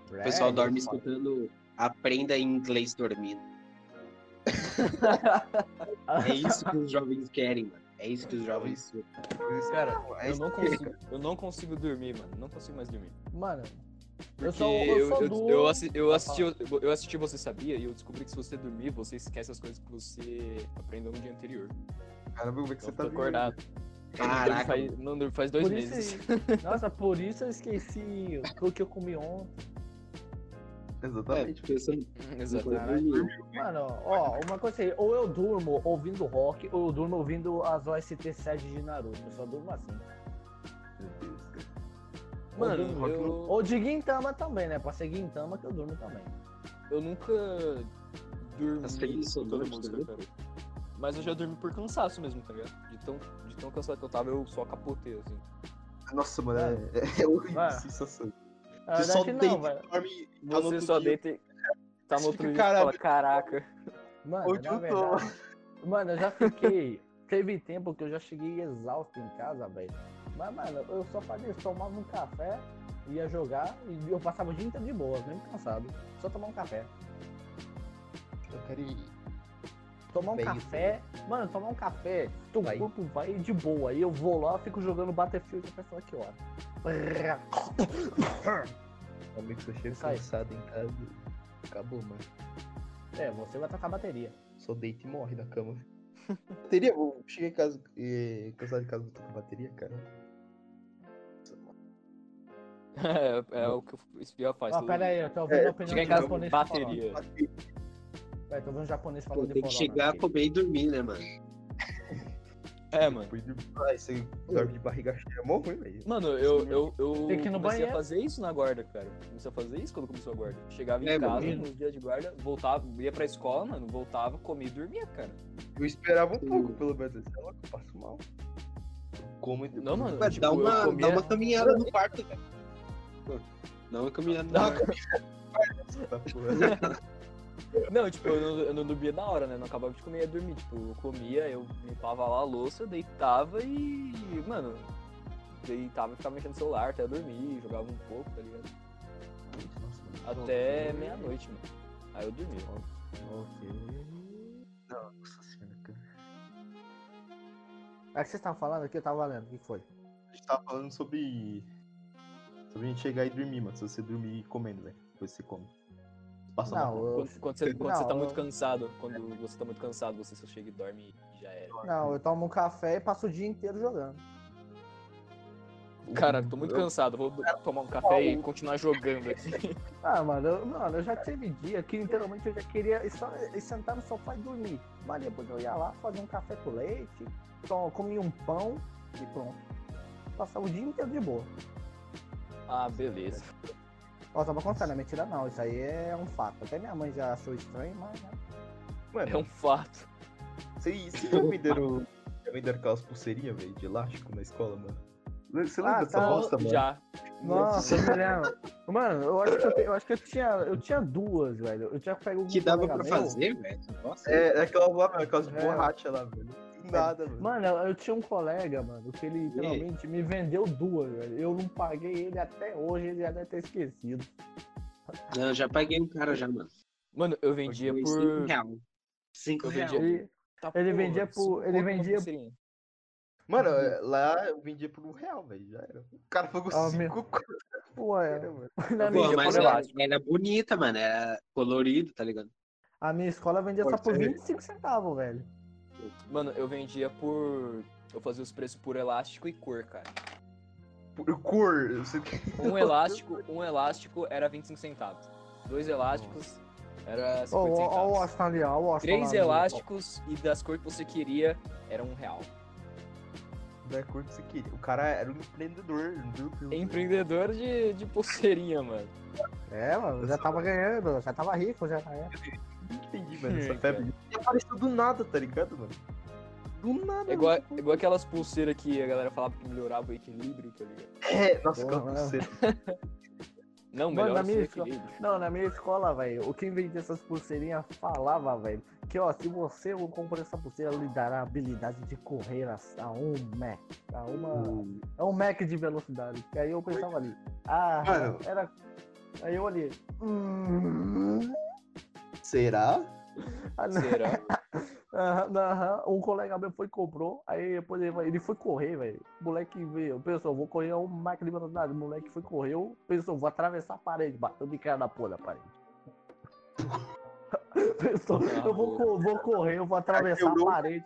O pessoal dorme escutando Aprenda inglês dormindo. É isso que os jovens querem, mano. É isso que os jovens. Cara, É eu isso não, consigo, eu não consigo dormir, mano. Não consigo mais dormir. Mano, eu Porque sou, eu eu, sou eu, do... eu, assi- eu Pode assisti, eu assisti Você Sabia e eu descobri que se você dormir, você esquece as coisas que você aprendeu no dia anterior. Caramba, como é que você Então tá fica acordado. Caraca, Faz, não, dorme faz dois Por isso, meses. nossa, por isso eu esqueci o que eu comi ontem. É, Exatamente. pensando. Exatamente. Mano, ó, uma coisa assim, ou eu durmo ouvindo rock, ou eu durmo ouvindo as OST 7 de Naruto. Eu só durmo assim. Meu Deus, cara. Mano, ou, eu, ou de Gintama também, né? Pode ser Gintama que eu durmo também. eu nunca dormi escutando música, cara. Mas eu já dormi por cansaço mesmo, tá ligado? De tão, de tão cansado que eu tava, eu só capotei, assim. Nossa, mano, é, é horrível Ah. essa sensação. Na Você só não, deita velho. e dorme. tá no Você outro só dia. deita e tá no outro (laughs) dia e fala, caraca. Mano, Onde eu tô? verdade. Mano, eu já fiquei. Teve tempo que eu já cheguei exausto em casa, velho. Mas, mano, eu só fazia isso, tomava um café, ia jogar e eu passava o dia inteiro de boa, mesmo cansado. Só tomar um café. Eu quero ir. Tomar um Bem, café, mano, tomar um café, teu Vai. corpo vai de boa. Aí eu vou lá, fico jogando Battlefield a pessoa que hora. Amigo, você chega cansado em casa. Acabou, mano. É, você vai tacar bateria. Só deita e morre na cama. (laughs) bateria? Vou chegar em casa. eh, cansado de casa, vou tocar bateria, cara. (laughs) É, é o que o espião faz. Ó, todo pera aí, eu tô ouvindo É, a opinião com japonês bateria. Falando. Um japonês Pô, falando de tem que chegar, né? comer e dormir, né, mano? É, mano. Depois de... Ai, você dorme de barriga cheia. É mó ruim, velho. Mano, eu, eu, eu Tem comecei banheiro. a fazer isso na guarda, cara. Comecei a fazer isso quando começou a guarda. Chegava em É, casa, mano. no dia de guarda, voltava, ia pra escola, mano, voltava, comia e dormia, cara. Eu esperava um pouco, pelo menos. Sei lá, que eu passo mal. Eu Como e Não, mano. Tipo, dá, uma, comia- dá uma caminhada no quarto, velho. Pô, Dá uma caminhada no Dá uma quarto. (laughs) Não, tipo, eu não, eu não dormia na hora, né? Não acabava de comer e ia dormir. Tipo, eu comia, eu limpava lá a louça, deitava e. Mano, deitava e ficava mexendo no celular até eu dormir, jogava um pouco, tá ligado? Nossa. Até meia-noite, mano. Aí eu dormia. Nossa senhora, cara. É que vocês estavam falando aqui, eu tava lendo. O que foi? A gente tava falando sobre. Sobre a gente chegar e dormir, mano. Se você dormir comendo, velho. Depois você come. Passa Não, mal. eu, Quando, quando você, quando você Não, tá eu- muito cansado, quando você tá muito cansado, você só chega e dorme e já era. não, eu tomo um café e passo o dia inteiro jogando. Cara, tô muito cansado, vou tomar um café e continuar jogando aqui. (laughs) Ah, mano, eu, mano, eu já tive dia que literalmente eu já queria só sentar no sofá e dormir. Mas depois eu ia lá, fazia um café com leite, to- comia um pão e pronto. Passava o dia inteiro de boa. Ah, beleza. Ó, só pra contar, não é mentira não, isso aí é um fato. Até minha mãe já achou estranho, mas... né? É Mano, um fato. vocês já venderam, já venderam aquelas pulseirinhas, velho, de elástico na escola, mano? Você lembra Ah, dessa tá. bosta, mano? Já. Nossa, eu me lembro. Mano, eu acho que eu, te- eu acho que eu tinha, eu tinha duas, velho. Eu tinha pego Que dava pra meu. fazer, velho. Nossa. É, é lá, mano, aquelas É. borracha lá, velho. (laughs) Nada, mano. Mano, eu, eu tinha um colega, mano, que ele literalmente me vendeu duas, velho. Eu não paguei ele até hoje, ele já deve ter esquecido. Não, eu já paguei um cara já, mano. Mano, eu vendia Foi por. cinco real. Cinco Eu real. vendia- Ele, Tá, Ele porra, vendia por- ele vendia- pulseirinha. Mano, é, lá eu vendia por um real, velho. Já era. O cara pagou Ah, cinco conto, ué, mano. (laughs) na Eu minha, vendia Pô, mas por era, elástico. era bonita, mano. Era colorido, tá ligado? a minha escola vendia só por Pode ser. 25 centavos, velho. Mano, eu vendia por. Eu fazia os preços por elástico e cor, cara. Por cor. Você... Um (laughs) elástico, um elástico era 25 centavos. Dois elásticos era 50 Ó, ó, ó o centavos. Ali, ó. o Três elásticos e das cores que você queria era um real. Da cor que você queria. O cara era um empreendedor. Deus. Empreendedor de, de pulseirinha, mano. É, mano, já tava ganhando, já tava rico, já. É. Não entendi, mano, essa (laughs) Hum, febre. Apareceu do nada, tá ligado, mano? Do nada. É igual, mano. é igual aquelas pulseiras que a galera falava que melhorava o equilíbrio, tá ligado? É, nossa, né? pulseira. (laughs) Não, Mano, melhora na o seu minha escola- equilíbrio. Não, na minha escola, velho, o que vendia essas pulseirinhas falava, velho, que ó, se você comprar essa pulseira, lhe dará a habilidade de correr a, a um Mac, a uma, a um Mac de velocidade. E aí eu pensava ali, ah, Mano. era. Aí eu olhei, hum, Será? (laughs) ah. Será? Um colega meu foi e comprou, aí depois ele, ele foi correr, velho. Moleque veio, pensou, vou correr um Mac de velocidade. O moleque foi correu, pensou, vou atravessar a parede, bateu de cara na porra da parede. (laughs) pensou, eu vou, vou correr, eu vou atravessar a parede.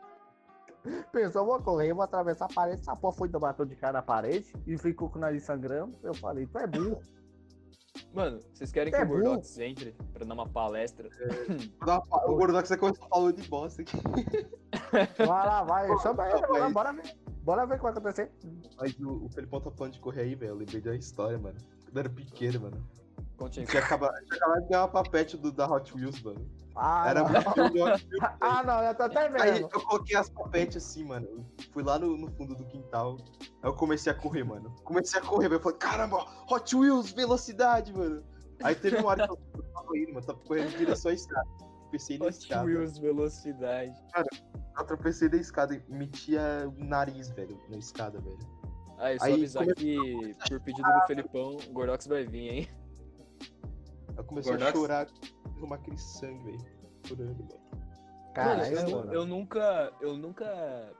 Pensou, eu vou correr, eu vou atravessar a parede. Essa porra foi bateu de cara na parede e ficou com o nariz sangrando. Eu falei, tu é burro. Mano, vocês querem que É o Gordox entre pra dar uma palestra? (laughs) Uma- O Gordox você começou falando de bosta aqui. (laughs) Vai lá, vai, chama ele, Não, bora, bora ver. Bora ver o que vai acontecer. Mas o, o Felipão tá falando de correr aí, velho. Eu lembrei da história, mano. Quando era pequeno, mano. Acabado, tinha acabado de ganhar uma papete do, da Hot Wheels, mano. Ah, Era não. muito Hot Wheels. (laughs) ah, não, eu tô até Aí vendo. eu coloquei as papetes assim, mano. Eu fui lá no, no fundo do quintal. Aí eu comecei a correr, mano. Comecei a correr, velho. Eu falei, caramba, Hot Wheels, velocidade, mano. Aí teve uma hora que eu tava indo, mano. Tava correndo em direção à escada. Tropecei na Hot escada. Wheels velocidade. Eu tropecei da escada e metia o nariz, velho, na escada, velho. Aí, só Aí, avisar que, por pedido do Felipão, o Gordox vai vir, hein? Eu comecei a Gordox? chorar, derramar aquele sangue, velho. Chorando, mano. Cara, Mano, eu, eu, nu- eu nunca. Eu nunca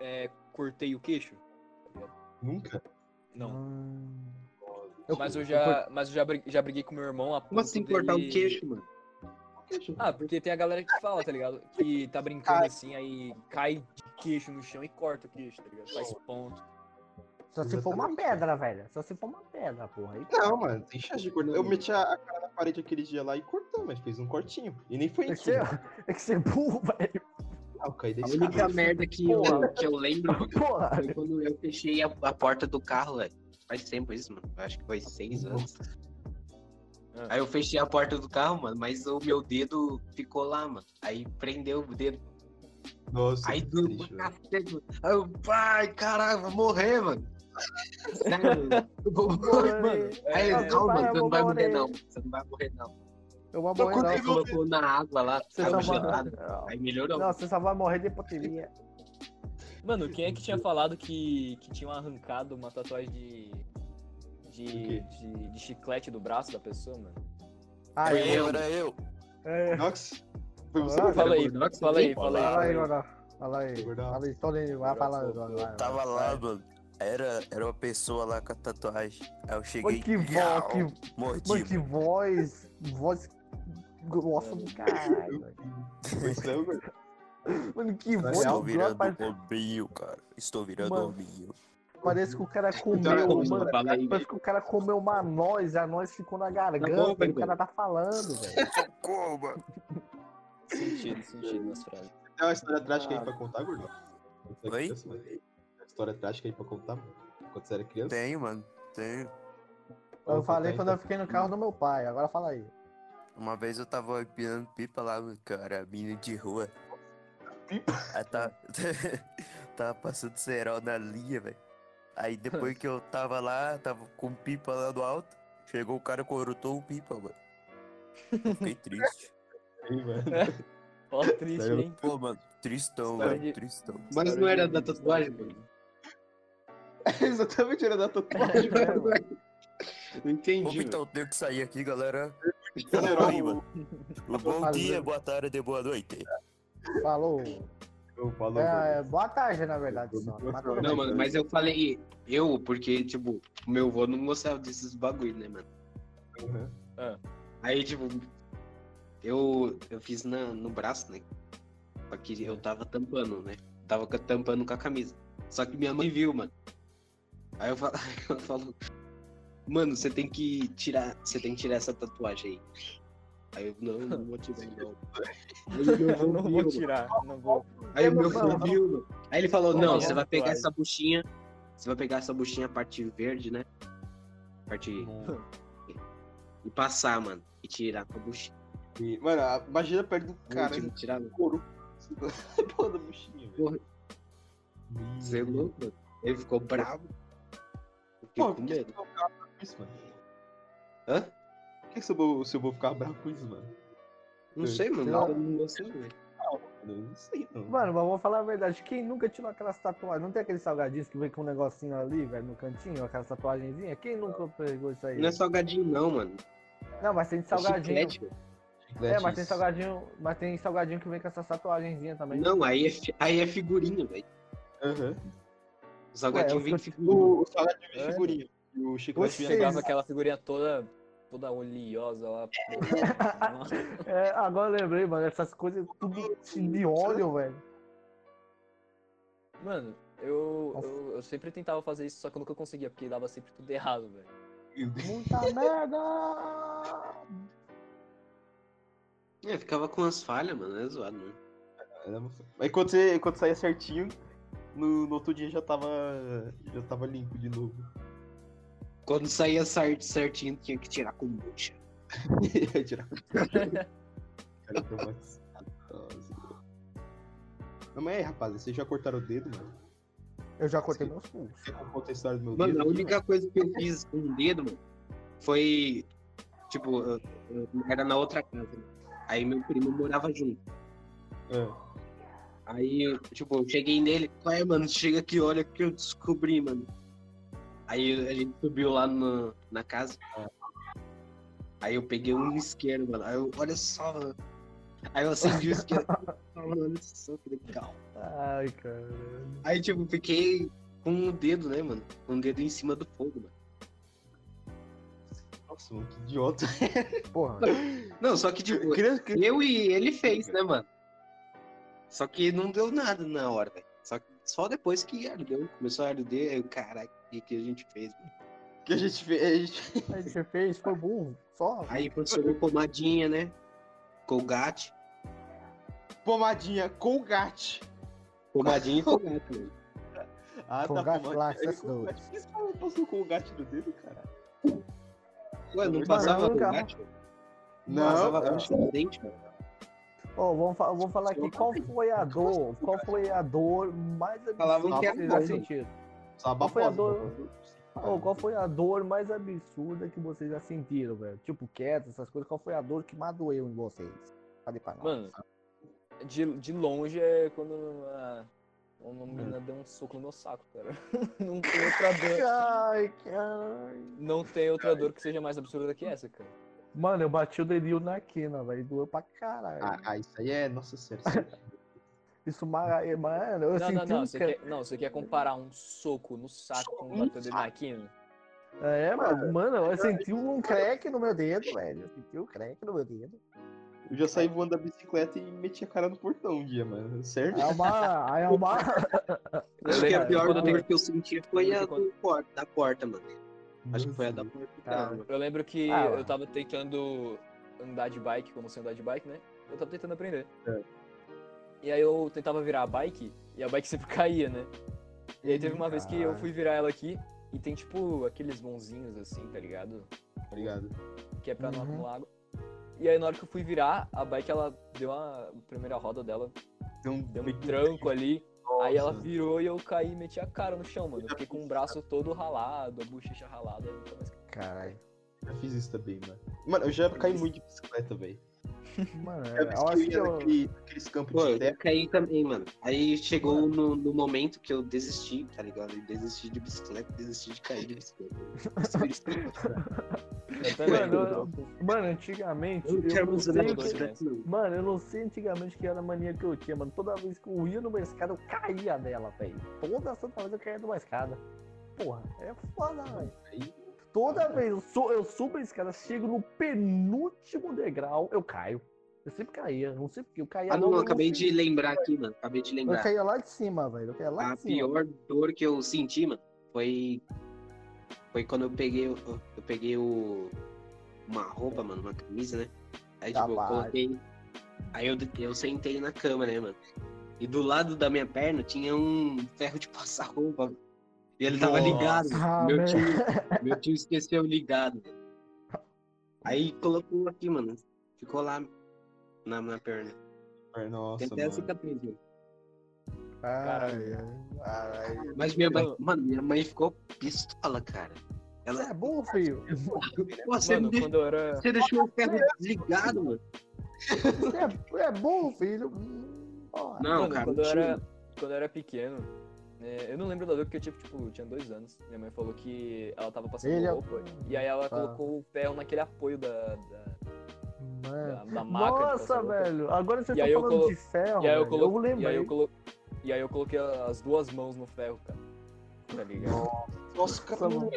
é, cortei o queixo. Nunca? Não. Hum, mas eu já. Mas eu já, bri- já briguei com meu irmão a Como assim ponto cortar o dele- queixo, mano? Ah, porque tem a galera que fala, tá ligado? Que tá brincando assim, aí cai de queixo no chão e corta o queixo, tá ligado? Faz ponto. Só se for uma Exatamente. pedra, velho. Só se for uma pedra, porra. Aí, Não, mano, tem chance de cortar. Eu meti a, cara na parede aquele dia lá e cortou, mas fez um cortinho. E nem foi é, que isso. ser, (laughs) é que ser burro, velho. Ah, A única merda que eu, que eu lembro (laughs) Porra. foi quando eu fechei a, a porta do carro, velho. Faz tempo isso, mano. Acho que foi seis anos. Ah. Aí eu fechei a porta do carro, mano, mas o meu dedo ficou lá, mano. Aí prendeu o dedo. Nossa, Aí do triste, velho. cacete, mano. Aí eu, pai, caralho, vou morrer, mano. Sério, mano. Eu vou morrer, mano. Aí, É, calma, você não vai morrer, não. Você não vai morrer, não. Eu vou morrer, Aí não. colocou na água lá, Você só vai... Aí melhorou. Não, você só vai morrer de hipotermia. Mano, quem é que tinha falado que, que tinham arrancado uma tatuagem de. De, de, de chiclete do braço da pessoa, mano? Ah, Foi eu. eu, era eu. É. Nox? Foi você? Ah, cara? Fala aí, Gordox fala aí, também? fala aí. Fala aí, Fala aí. Gordão. Fala aí. Gordão. Fala aí, Toninho. Vai Gordão, falar. sou- vai, vai, Tava vai. lá, mano. Era, era uma pessoa lá com a tatuagem. Aí eu cheguei. Mano, que voz, que, Mordi. mano, que mano. voz. Voz Nossa do caralho, velho. Isso é. Mano, que Estou voz Estou virando parece, hominho, cara. Estou virando Mano. hominho. parece que o cara Então, comeu, como mano. Aí, Parece que o cara comeu uma noz, a noz ficou na garganta, bom, e o cara tá falando, velho. Coma! Sentido, sentido nas frases. Tem uma história trágica aí pra contar, gordão? Era Oi? História trágica aí pra contar, mano. Quando você era criança? Tenho, mano. Tenho. Eu Vou falei quando então. eu fiquei no carro do meu pai, agora fala aí. Uma vez eu tava empinando pipa lá, cara, menino de rua. Pipa? Aí tá... (laughs) tava passando cerol na linha, velho. Aí depois que eu tava lá, tava com pipa lá no alto, chegou o cara e corotou o pipa, mano. Eu fiquei triste. (laughs) Aí, mano. Ó, triste, hein? Pô, mano, tristão, velho, de- tristão. Mas não era da tatuagem, mano. (laughs) Exatamente, era da tatuagem. É, mano. Não entendi. então eu tenho que sair aqui, galera. Herói, Aí, mano. Bom fazendo. dia, boa tarde, boa noite. Falou. Eu É, é, boa tarde, na verdade, só. Não, mano, mas eu falei eu, porque, tipo, o meu avô não gostava desses bagulho, né, mano? Uhum. Aí, tipo, eu, eu fiz na, no braço, né? Só que eu tava tampando, né? Tava tampando com a camisa. Só que minha mãe viu, mano. Aí eu falo, (laughs) ela falou, mano, você tem que tirar, você tem que tirar essa tatuagem aí. Aí eu, não, não vou tirar, não. Aí avô (laughs) Não vou tirar, não vou. Aí o meu viu. Aí ele falou, Não, você vai pegar essa buchinha, você vai pegar essa buchinha, a parte verde, né? Parte... E passar, mano. E tirar com a buchinha. E, Mano, a- imagina perto do cara, Cara, tirar, no couro. Porra da buchinha, velho. Você é louco, mano. Ele ficou bravo. Eu fiquei Pô, com por que medo. você vai ficar bravo com isso, mano? Hã? Por que que seu avô- seu avô ficar bravo com isso, mano? Não sei, mano. Não. Eu não gostei, velho. Eu não sei, não. Mano, mas vamos falar a verdade. Quem nunca tirou aquelas tatuagens? Não tem aqueles salgadinhos que vem com um negocinho ali, velho, no cantinho, aquelas tatuagenzinhas? Quem nunca pegou isso aí? Não é salgadinho, não, mano. Não, mas tem É salgadinho. chiclete, velho. É, mas tem salgadinho, mas tem salgadinho que vem com essas tatuagenzinhas também. Não, aí é, aí é figurinha, velho. Aham. O salgadinho Ué, vem de fico- figurinha. O, o salgadinho de É. figurinha. E o chiclete Oxê. de Pegava aquela figurinha toda, toda oleosa lá. (laughs) É, agora eu lembrei, mano, essas coisas tudo de óleo, velho. Mano, eu, eu, eu sempre tentava fazer isso, só que eu nunca conseguia, porque dava sempre tudo errado, velho. Muita merda! É, ficava com as falhas, mano. É zoado, mano. Aí quando, você, quando saía certinho, no, no outro dia já tava. Já tava limpo de novo. Quando saía cer- certinho, tinha que tirar com bucha. (laughs) Ia tirar cara. Nossa. Não, mas aí, rapaz, vocês já cortaram o dedo, mano? Eu já cortei meus pulsos. Eu conte a história do meu Mano, dedo? a única coisa que eu fiz com o dedo, mano, foi. Tipo, eu- eu- era na outra casa. né? Aí meu primo morava junto. É. Aí, tipo, eu cheguei nele, qual é, mano? Chega aqui, olha o que eu descobri, mano. Aí a gente subiu lá no- na casa. Aí eu peguei um isqueiro, mano. Aí eu, olha só, mano. Aí eu acendi o isqueiro. (laughs) Mano, olha só que legal. Ai, cara. Aí, tipo, fiquei com o dedo, né, mano? Com o dedo em cima do fogo, mano. Nossa, mano, que idiota. Porra. Não, só que, tipo, eu e ele fez, né, mano? Só que não deu nada na hora, velho. Só que só depois que ardeu, começou a arder, aí eu, caraca, o que, que a gente fez, mano? que a gente fez. A gente fez, foi burro. Só. Aí funcionou pomadinha, né? Colgate. Pomadinha Colgate. Pomadinha e (laughs) Colgate, mano. Ah, Colgate pomadinha. lá, essas Colgate. Por que você não passou Colgate no dedo, cara? Ué, não passava Colgate? mano? Não, passava cara. de dente, mano. Ó, vamos, fa- vamos falar aqui, qual foi a dor, qual foi a dor mais absurda que vocês já sentiram? Qual foi a dor? Ô, qual foi a dor mais absurda que vocês já sentiram, velho? Tipo, queda, essas coisas, qual foi a dor que mais doeu em vocês? Fale pra nós. Mano, de, de longe é quando a, uma menina deu um soco no meu saco, cara. (laughs) Não tem outra dor. Ai, ai. Não tem outra dor que seja mais absurda que essa, cara. Mano, eu bati o dedinho na quina, velho. Doeu pra caralho. Ah, ah, isso aí é. Nossa senhora. Isso, (laughs) ma- mano, eu Não, senti não, não. um Você quer, não, você quer comparar um soco no saco com bater o dedo na quina? É, mano, mano, eu senti um crack no meu dedo, velho. Eu senti um crack no meu dedo. Eu já saí voando da bicicleta e meti a cara no portão um dia, mano. Sério? É uma. É uma. (laughs) Acho que a lembro, pior dor tenho- que eu senti foi a do da porta, mano. Acho que foi a da do Cara, carro. Eu lembro que Ah, eu tava tentando andar de bike, como sem andar de bike, né? Eu tava tentando aprender. É. E aí eu tentava virar a bike e a bike (laughs) sempre caía, né? E aí teve uma vez que eu fui virar ela aqui e tem tipo aqueles mãozinhos assim, tá ligado? Tá ligado? Que é pra não Uhum. acumular água. E aí na hora que eu fui virar, a bike ela deu uma. A primeira roda dela Deu um, deu um tranco ali. Aí ela Nossa. virou e eu caí e meti a cara no chão, mano. Eu fiquei com o braço todo ralado, a bochecha ralada, aí nunca mais Caralho. Já fiz isso também, mano. Mano, eu já caí muito de bicicleta, velho. Mano, É, eu acho que eu. naquele, naqueles campos Pô, de eu terra. caí também, mano. Aí chegou no, no momento que eu desisti, tá ligado? Eu desisti de bicicleta, desisti de cair de bicicleta. (laughs) Eu. Mano, eu- eu- mano, antigamente. Eu não Eu não sei que- não. Mano, eu não sei antigamente que era a mania que eu tinha, mano. Toda vez que eu ia numa escada, eu caía dela, velho. Toda santa vez eu caía numa escada. Porra, é foda, velho. Toda vez eu, su eu subo a escada, chego no penúltimo degrau, eu caio. Eu sempre caía, não sei porque eu caía Ah, não, logo eu acabei de lembrar aqui, mano. Acabei de Eu lembrar. caía lá de cima, velho. Eu caía lá A de cima. pior dor que eu senti, mano, foi. Foi quando eu peguei, eu peguei o. Uma roupa, mano, uma camisa, né? Aí, tipo, eu coloquei. Aí eu, eu sentei na cama, né, mano? E do lado da minha perna tinha um ferro de passar roupa. E ele tava Nossa. ligado. Ah, meu, tio, (laughs) meu tio esqueceu ligado. Aí colocou aqui, mano. Ficou lá na, na perna. Tem Nossa, até a mano. cicatriz, mano. Ai, ai, ai. Mas minha mãe, mano, minha mãe ficou pistola, cara. Ela, Você é burro, filho. (laughs) Pô, você, Mano, deixou, quando era. você deixou o ferro desligado, mano. Você é, é burro, filho. Ó. Não, Mano, cara, quando eu era, quando eu era pequeno, é, eu não lembro da dor porque eu tipo, tipo, tinha dois anos. Minha mãe falou que ela tava passando Ele é- roupa e aí ela Ah. colocou o ferro naquele apoio da, da, Mano. da, da maca. Nossa, velho. Agora você E tá falando colo- de ferro. E aí eu coloquei, eu e aí eu colo... e aí eu coloquei as duas mãos no ferro, cara. Tá ligado? Nossa, cara, mano.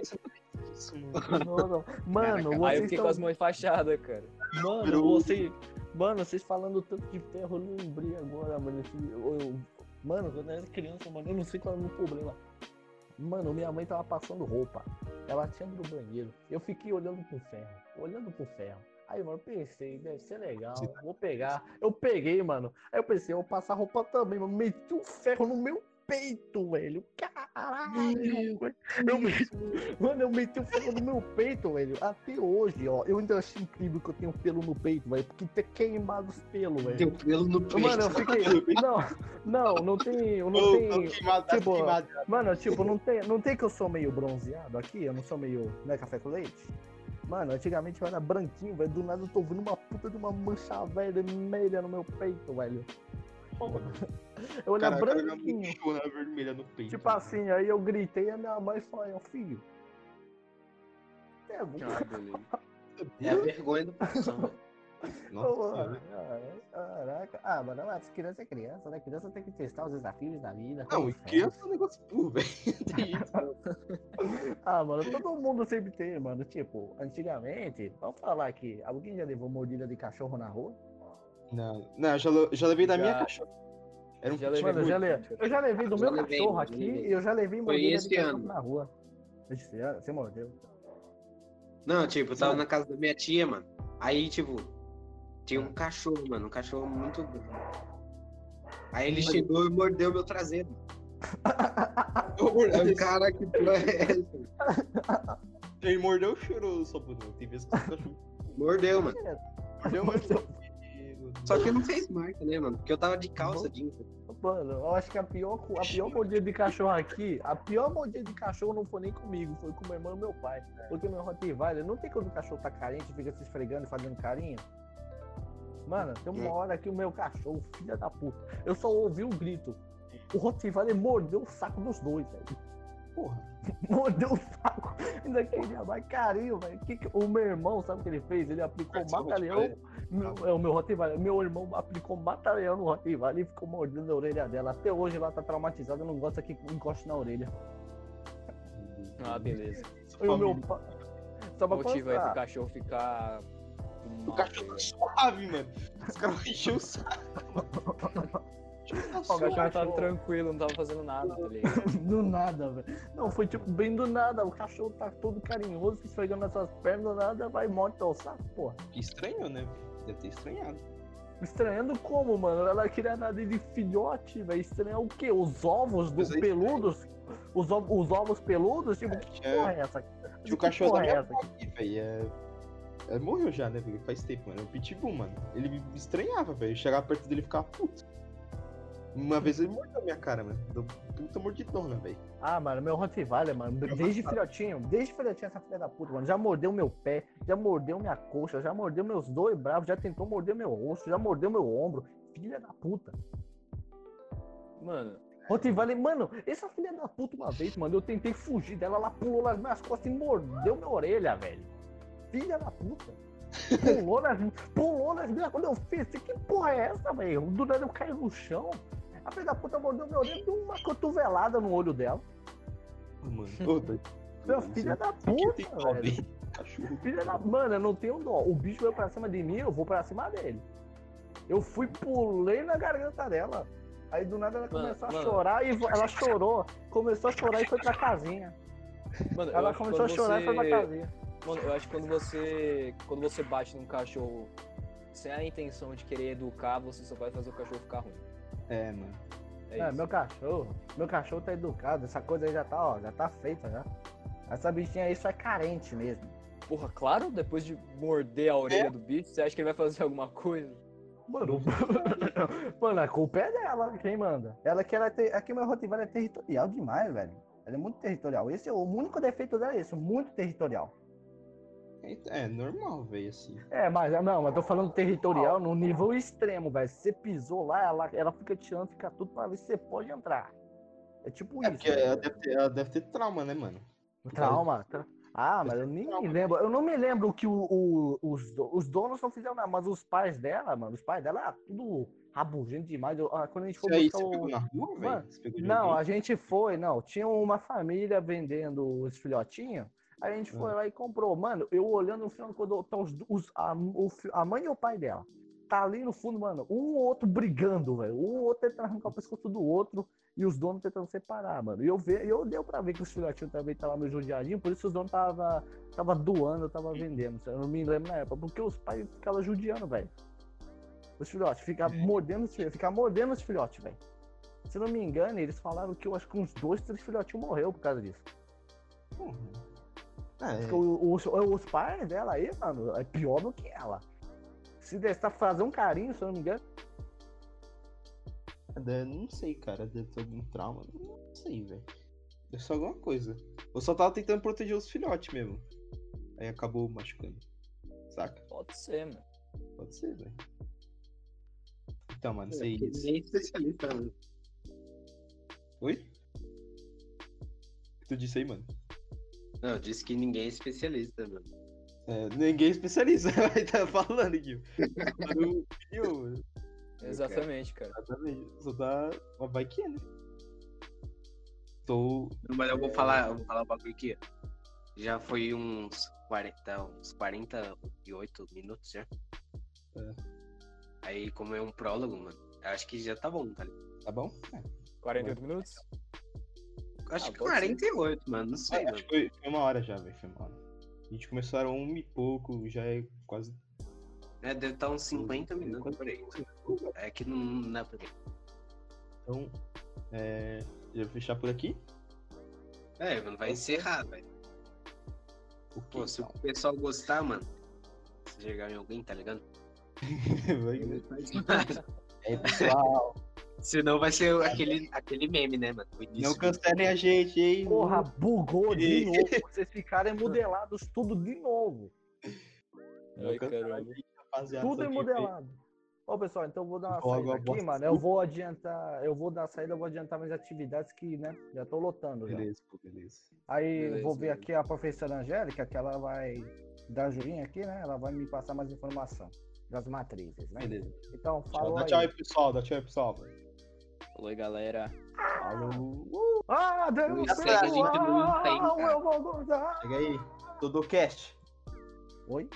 isso, mano. (laughs) Não, não. Mano, aí eu vocês fiquei tão... com as mãos fachadas, cara. Mano, você... Mano, vocês falando tanto de ferro, eu lembrei agora, mano. eu- eu- Mano, quando eu era criança, mano, eu não sei qual era o meu problema. Mano, minha mãe tava passando roupa. Ela tinha ido no banheiro. Eu fiquei olhando pro ferro, olhando pro ferro. Aí, mano, eu pensei, deve ser legal, vou pegar. Eu peguei, mano. Aí eu pensei, eu vou passar roupa também, mano. Meti um ferro no meu peito, velho. Caralho. Eu meti... Mano, eu meti o ferro no meu peito, velho. Até hoje, ó. Eu ainda acho incrível que eu tenho pelo no peito, velho. Porque ter queimado os pelos, velho. Deu pelo no peito. Mano, eu fiquei. Não, não, não tem. Não Ô, tem. tô queimado, tá tipo, queimado. Mano, tipo, não tem, não tem que eu sou meio bronzeado aqui? Eu não sou meio. Né, café com leite? Mano, antigamente eu era branquinho, velho. Do nada eu tô vendo uma puta de uma mancha vermelha no meu peito, velho. Porra. Eu cara, branquinho. na vermelha no peito. Tipo assim, aí eu gritei e a minha mãe falou, filho. É bom. Ah, beleza. É a vergonha do velho. (laughs) Nossa. Caraca. Ah, mano, mas criança é criança, né? Criança tem que testar os desafios da vida. Não, e ferro. criança é um negócio burro, velho. (laughs) Isso. (laughs) Ah, mano, todo mundo sempre tem, mano. Tipo, antigamente, vamos falar aqui, alguém já levou mordida de cachorro na rua? Não, não, eu já, já levei da minha Já. cachorra. Era um Já pitbull. Mano, eu já, le... muito. eu já levei do Já meu levei, cachorro aqui levei. e eu já levei mordida de cachorro na rua. Esse ano? Você mordeu? Não, tipo, eu tava na casa da minha tia, mano. Aí, tipo, tinha um cachorro, mano. Um cachorro muito grande. Aí ele chegou e mordeu meu traseiro. (laughs) Aí, cara, que porra é essa? Ele mordeu ou chorou só por não? Tem vezes que o cachorro Mordeu, mano. mordeu, mas Só que não fez marca, né, mano? Porque eu tava de calça jeans. Mano, eu acho que a pior, a pior mordida de cachorro aqui, a pior mordida de cachorro não foi nem comigo, foi com meu irmão e meu pai. Porque meu Rottweiler, não tem quando o cachorro tá carente, fica se esfregando e fazendo carinho? Mano, tem uma hora que o meu cachorro, filha da puta, eu só ouvi um grito. O Rottweiler mordeu o saco dos dois, velho. Porra. (laughs) Mordeu o saco. Ainda queria mais carinho, velho. Que que- O meu irmão, sabe o que ele fez? Ele aplicou Partiu o mata-leão. Rottweiler? Meu- É o meu Rottweiler. Meu irmão aplicou mata-leão no Rottweiler e ficou mordendo a orelha dela. Até hoje ela tá traumatizada, não gosta que encoste na orelha. Ah, beleza. E o meu pai. Só pra O motivo aí pro constar. cachorro ficar O cachorro tá suave, mano. Os caras vão encher o saco. (laughs) O cachorro tava tranquilo, não tava fazendo nada, tá ligado? (laughs) Do nada, velho. Não, foi tipo bem do nada. O cachorro tá todo carinhoso, esfregando nas suas pernas, do nada vai morte ao saco, porra. Que estranhou, né? Deve ter estranhado. Estranhando como, mano? Ela queria nada de filhote, velho. Estranhar o quê? Os ovos dos é peludos? Os, ov- os ovos peludos? Tipo, que tinha- porra é essa? Tinha o Que cachorro da é minha essa? avó aqui, velho. É... é, Morreu já, né, velho? Faz tempo, mano. É o Pitbull, mano. Ele me estranhava, velho. Eu chegava perto dele e ficava puto. Uma vez ele mordeu a minha cara, mano. Deu puta mordidona, velho. Ah, mano, meu Rottweiler, mano, desde filhotinho, desde filhotinho essa filha da puta, mano, já mordeu meu pé, já mordeu minha coxa, já mordeu meus dois bravos, já tentou morder meu rosto, já mordeu meu ombro. Filha da puta. Mano, Rottweiler, mano, essa filha da puta uma vez, mano, eu tentei fugir dela, ela pulou nas minhas costas e mordeu minha orelha, velho. Filha da puta. Pulou nas, pulou nas minhas Quando eu fiz, que porra é essa, velho? Do nada eu caí no chão. A filha da puta mordeu orelha e deu uma cotovelada no olho dela. Mano. Meu filho da Por que tem puta, velho. Filha da... Mano, eu não tenho dó. O bicho veio pra cima de mim, eu vou pra cima dele. Eu fui, pulei na garganta dela. Aí do nada ela Mano, começou a mano. chorar e ela chorou. Começou a chorar e foi pra casinha. mano, Ela começou a chorar e foi pra você- casinha. Mano, eu acho que quando você. Quando você bate num cachorro sem a intenção de querer educar, você só vai fazer o cachorro ficar ruim. É, mano. É, É, meu cachorro, meu cachorro tá educado, essa coisa aí já tá, ó, já tá feita já. Essa bichinha aí só é carente mesmo. Porra, claro, depois de morder a orelha do bicho, você acha que ele vai fazer alguma coisa? Mano, (laughs) mano, a culpa é dela, quem manda? Ela que ela tem, aqui meu Rottweiler é territorial demais, velho. Ela é muito territorial. Esse é o único defeito dela é esse, muito territorial. É, normal, velho, assim. É, mas não, mas tô falando territorial no nível extremo, velho. Se você pisou lá, ela, ela fica tirando, fica tudo pra ver se você pode entrar. É tipo É isso. porque velho. ela deve, ter, ela deve ter trauma, né, mano? Trauma. tra- Ah, mas eu nem me lembro. Eu não me lembro que o, o- os, os donos não fizeram nada, mas os pais dela, mano, os pais dela, ah, tudo rabugento demais. Eu- ah, quando a gente foi Isso aí buscar você o. na rua, velho? Não, alguém? a gente foi, não. Tinha uma família vendendo os filhotinhos. Aí a gente foi Ah. lá e comprou. Mano, eu olhando no final, quando tá os, os- a, o a mãe e o pai dela. Tá ali no fundo, mano, um ou outro brigando, velho. Um ou outro tentando arrancar o pescoço do outro e os donos tentando separar, mano. E eu, ve, eu deu pra ver que os filhotinhos também estavam meio judiadinhos, por isso os donos tava, tava doando, tava vendendo. Eu não me lembro na época, porque os pais ficavam judiando, velho. Os filhotes, ficar mordendo os filhotes, ficar mordendo os filhotes, velho. Se não me engano, eles falaram que eu acho que uns dois, três filhotinhos morreu por causa disso. Porra. É, Porque os, os pais dela aí, mano, é pior do que ela. Se deixar fazer um carinho, se eu não me engano. é, não sei, cara. Deve ter algum trauma. Não sei, velho. Deve ser alguma coisa. Eu só tava tentando proteger os filhotes mesmo. Aí acabou machucando. Saca? Pode ser, mano. Pode ser, velho. Então, mano, É, isso. é especialista, mano. Oi? O que tu disse aí, mano? Não, disse que ninguém é especialista, mano. É, ninguém é especialista, vai (laughs) tá falando aqui. Mano, eu-. Exatamente, cara. Exatamente. Só dá uma vai que é, né? Tô. Não, Mas eu vou falar, eu vou falar um bagulho aqui. Já foi uns 40, uns 48 minutos já. É. Aí, como é um prólogo, mano, acho que já tá bom, tá ligado? Tá bom? É. 48 minutos? Acho Ah, que pode 48, mano, não sei, É, mano. acho que foi, foi uma hora já, velho. Foi uma hora. A gente começou era um e pouco, já é quase. É, deve estar uns 50 minutos por aí. É que não, não é por aí. Então, é. Já vou fechar por aqui? É, mano, vai encerrar, velho. O Pô, se o então? pessoal gostar, mano, se chegar em alguém, tá ligado? (laughs) Vai- (laughs) É, pessoal. Senão vai ser aquele, aquele meme, né, mano? Não cancelem a gente, hein? Porra, bugou de novo. Vocês ficarem modelados tudo de novo. Ai, caramba. Tudo que- modelado. Ó, pessoal, então eu vou dar uma saída aqui, bosta. mano. Eu vou adiantar, eu vou dar a saída, eu vou adiantar minhas atividades que, né, já tô lotando já. Beleza, pô, beleza. Aí Beleza, vou ver beleza. aqui a professora Angélica, que ela vai dar jurinha aqui, né? Ela vai me passar mais informação das matrizes, né? Beleza. Então, Tchau, falou dá tchau aí, pessoal. Dá tchau aí, pessoal. Aí, galera. Falou. Ah, Deus Já segue a gente no Insta gozar. Chega aí. Todo cast. Oi?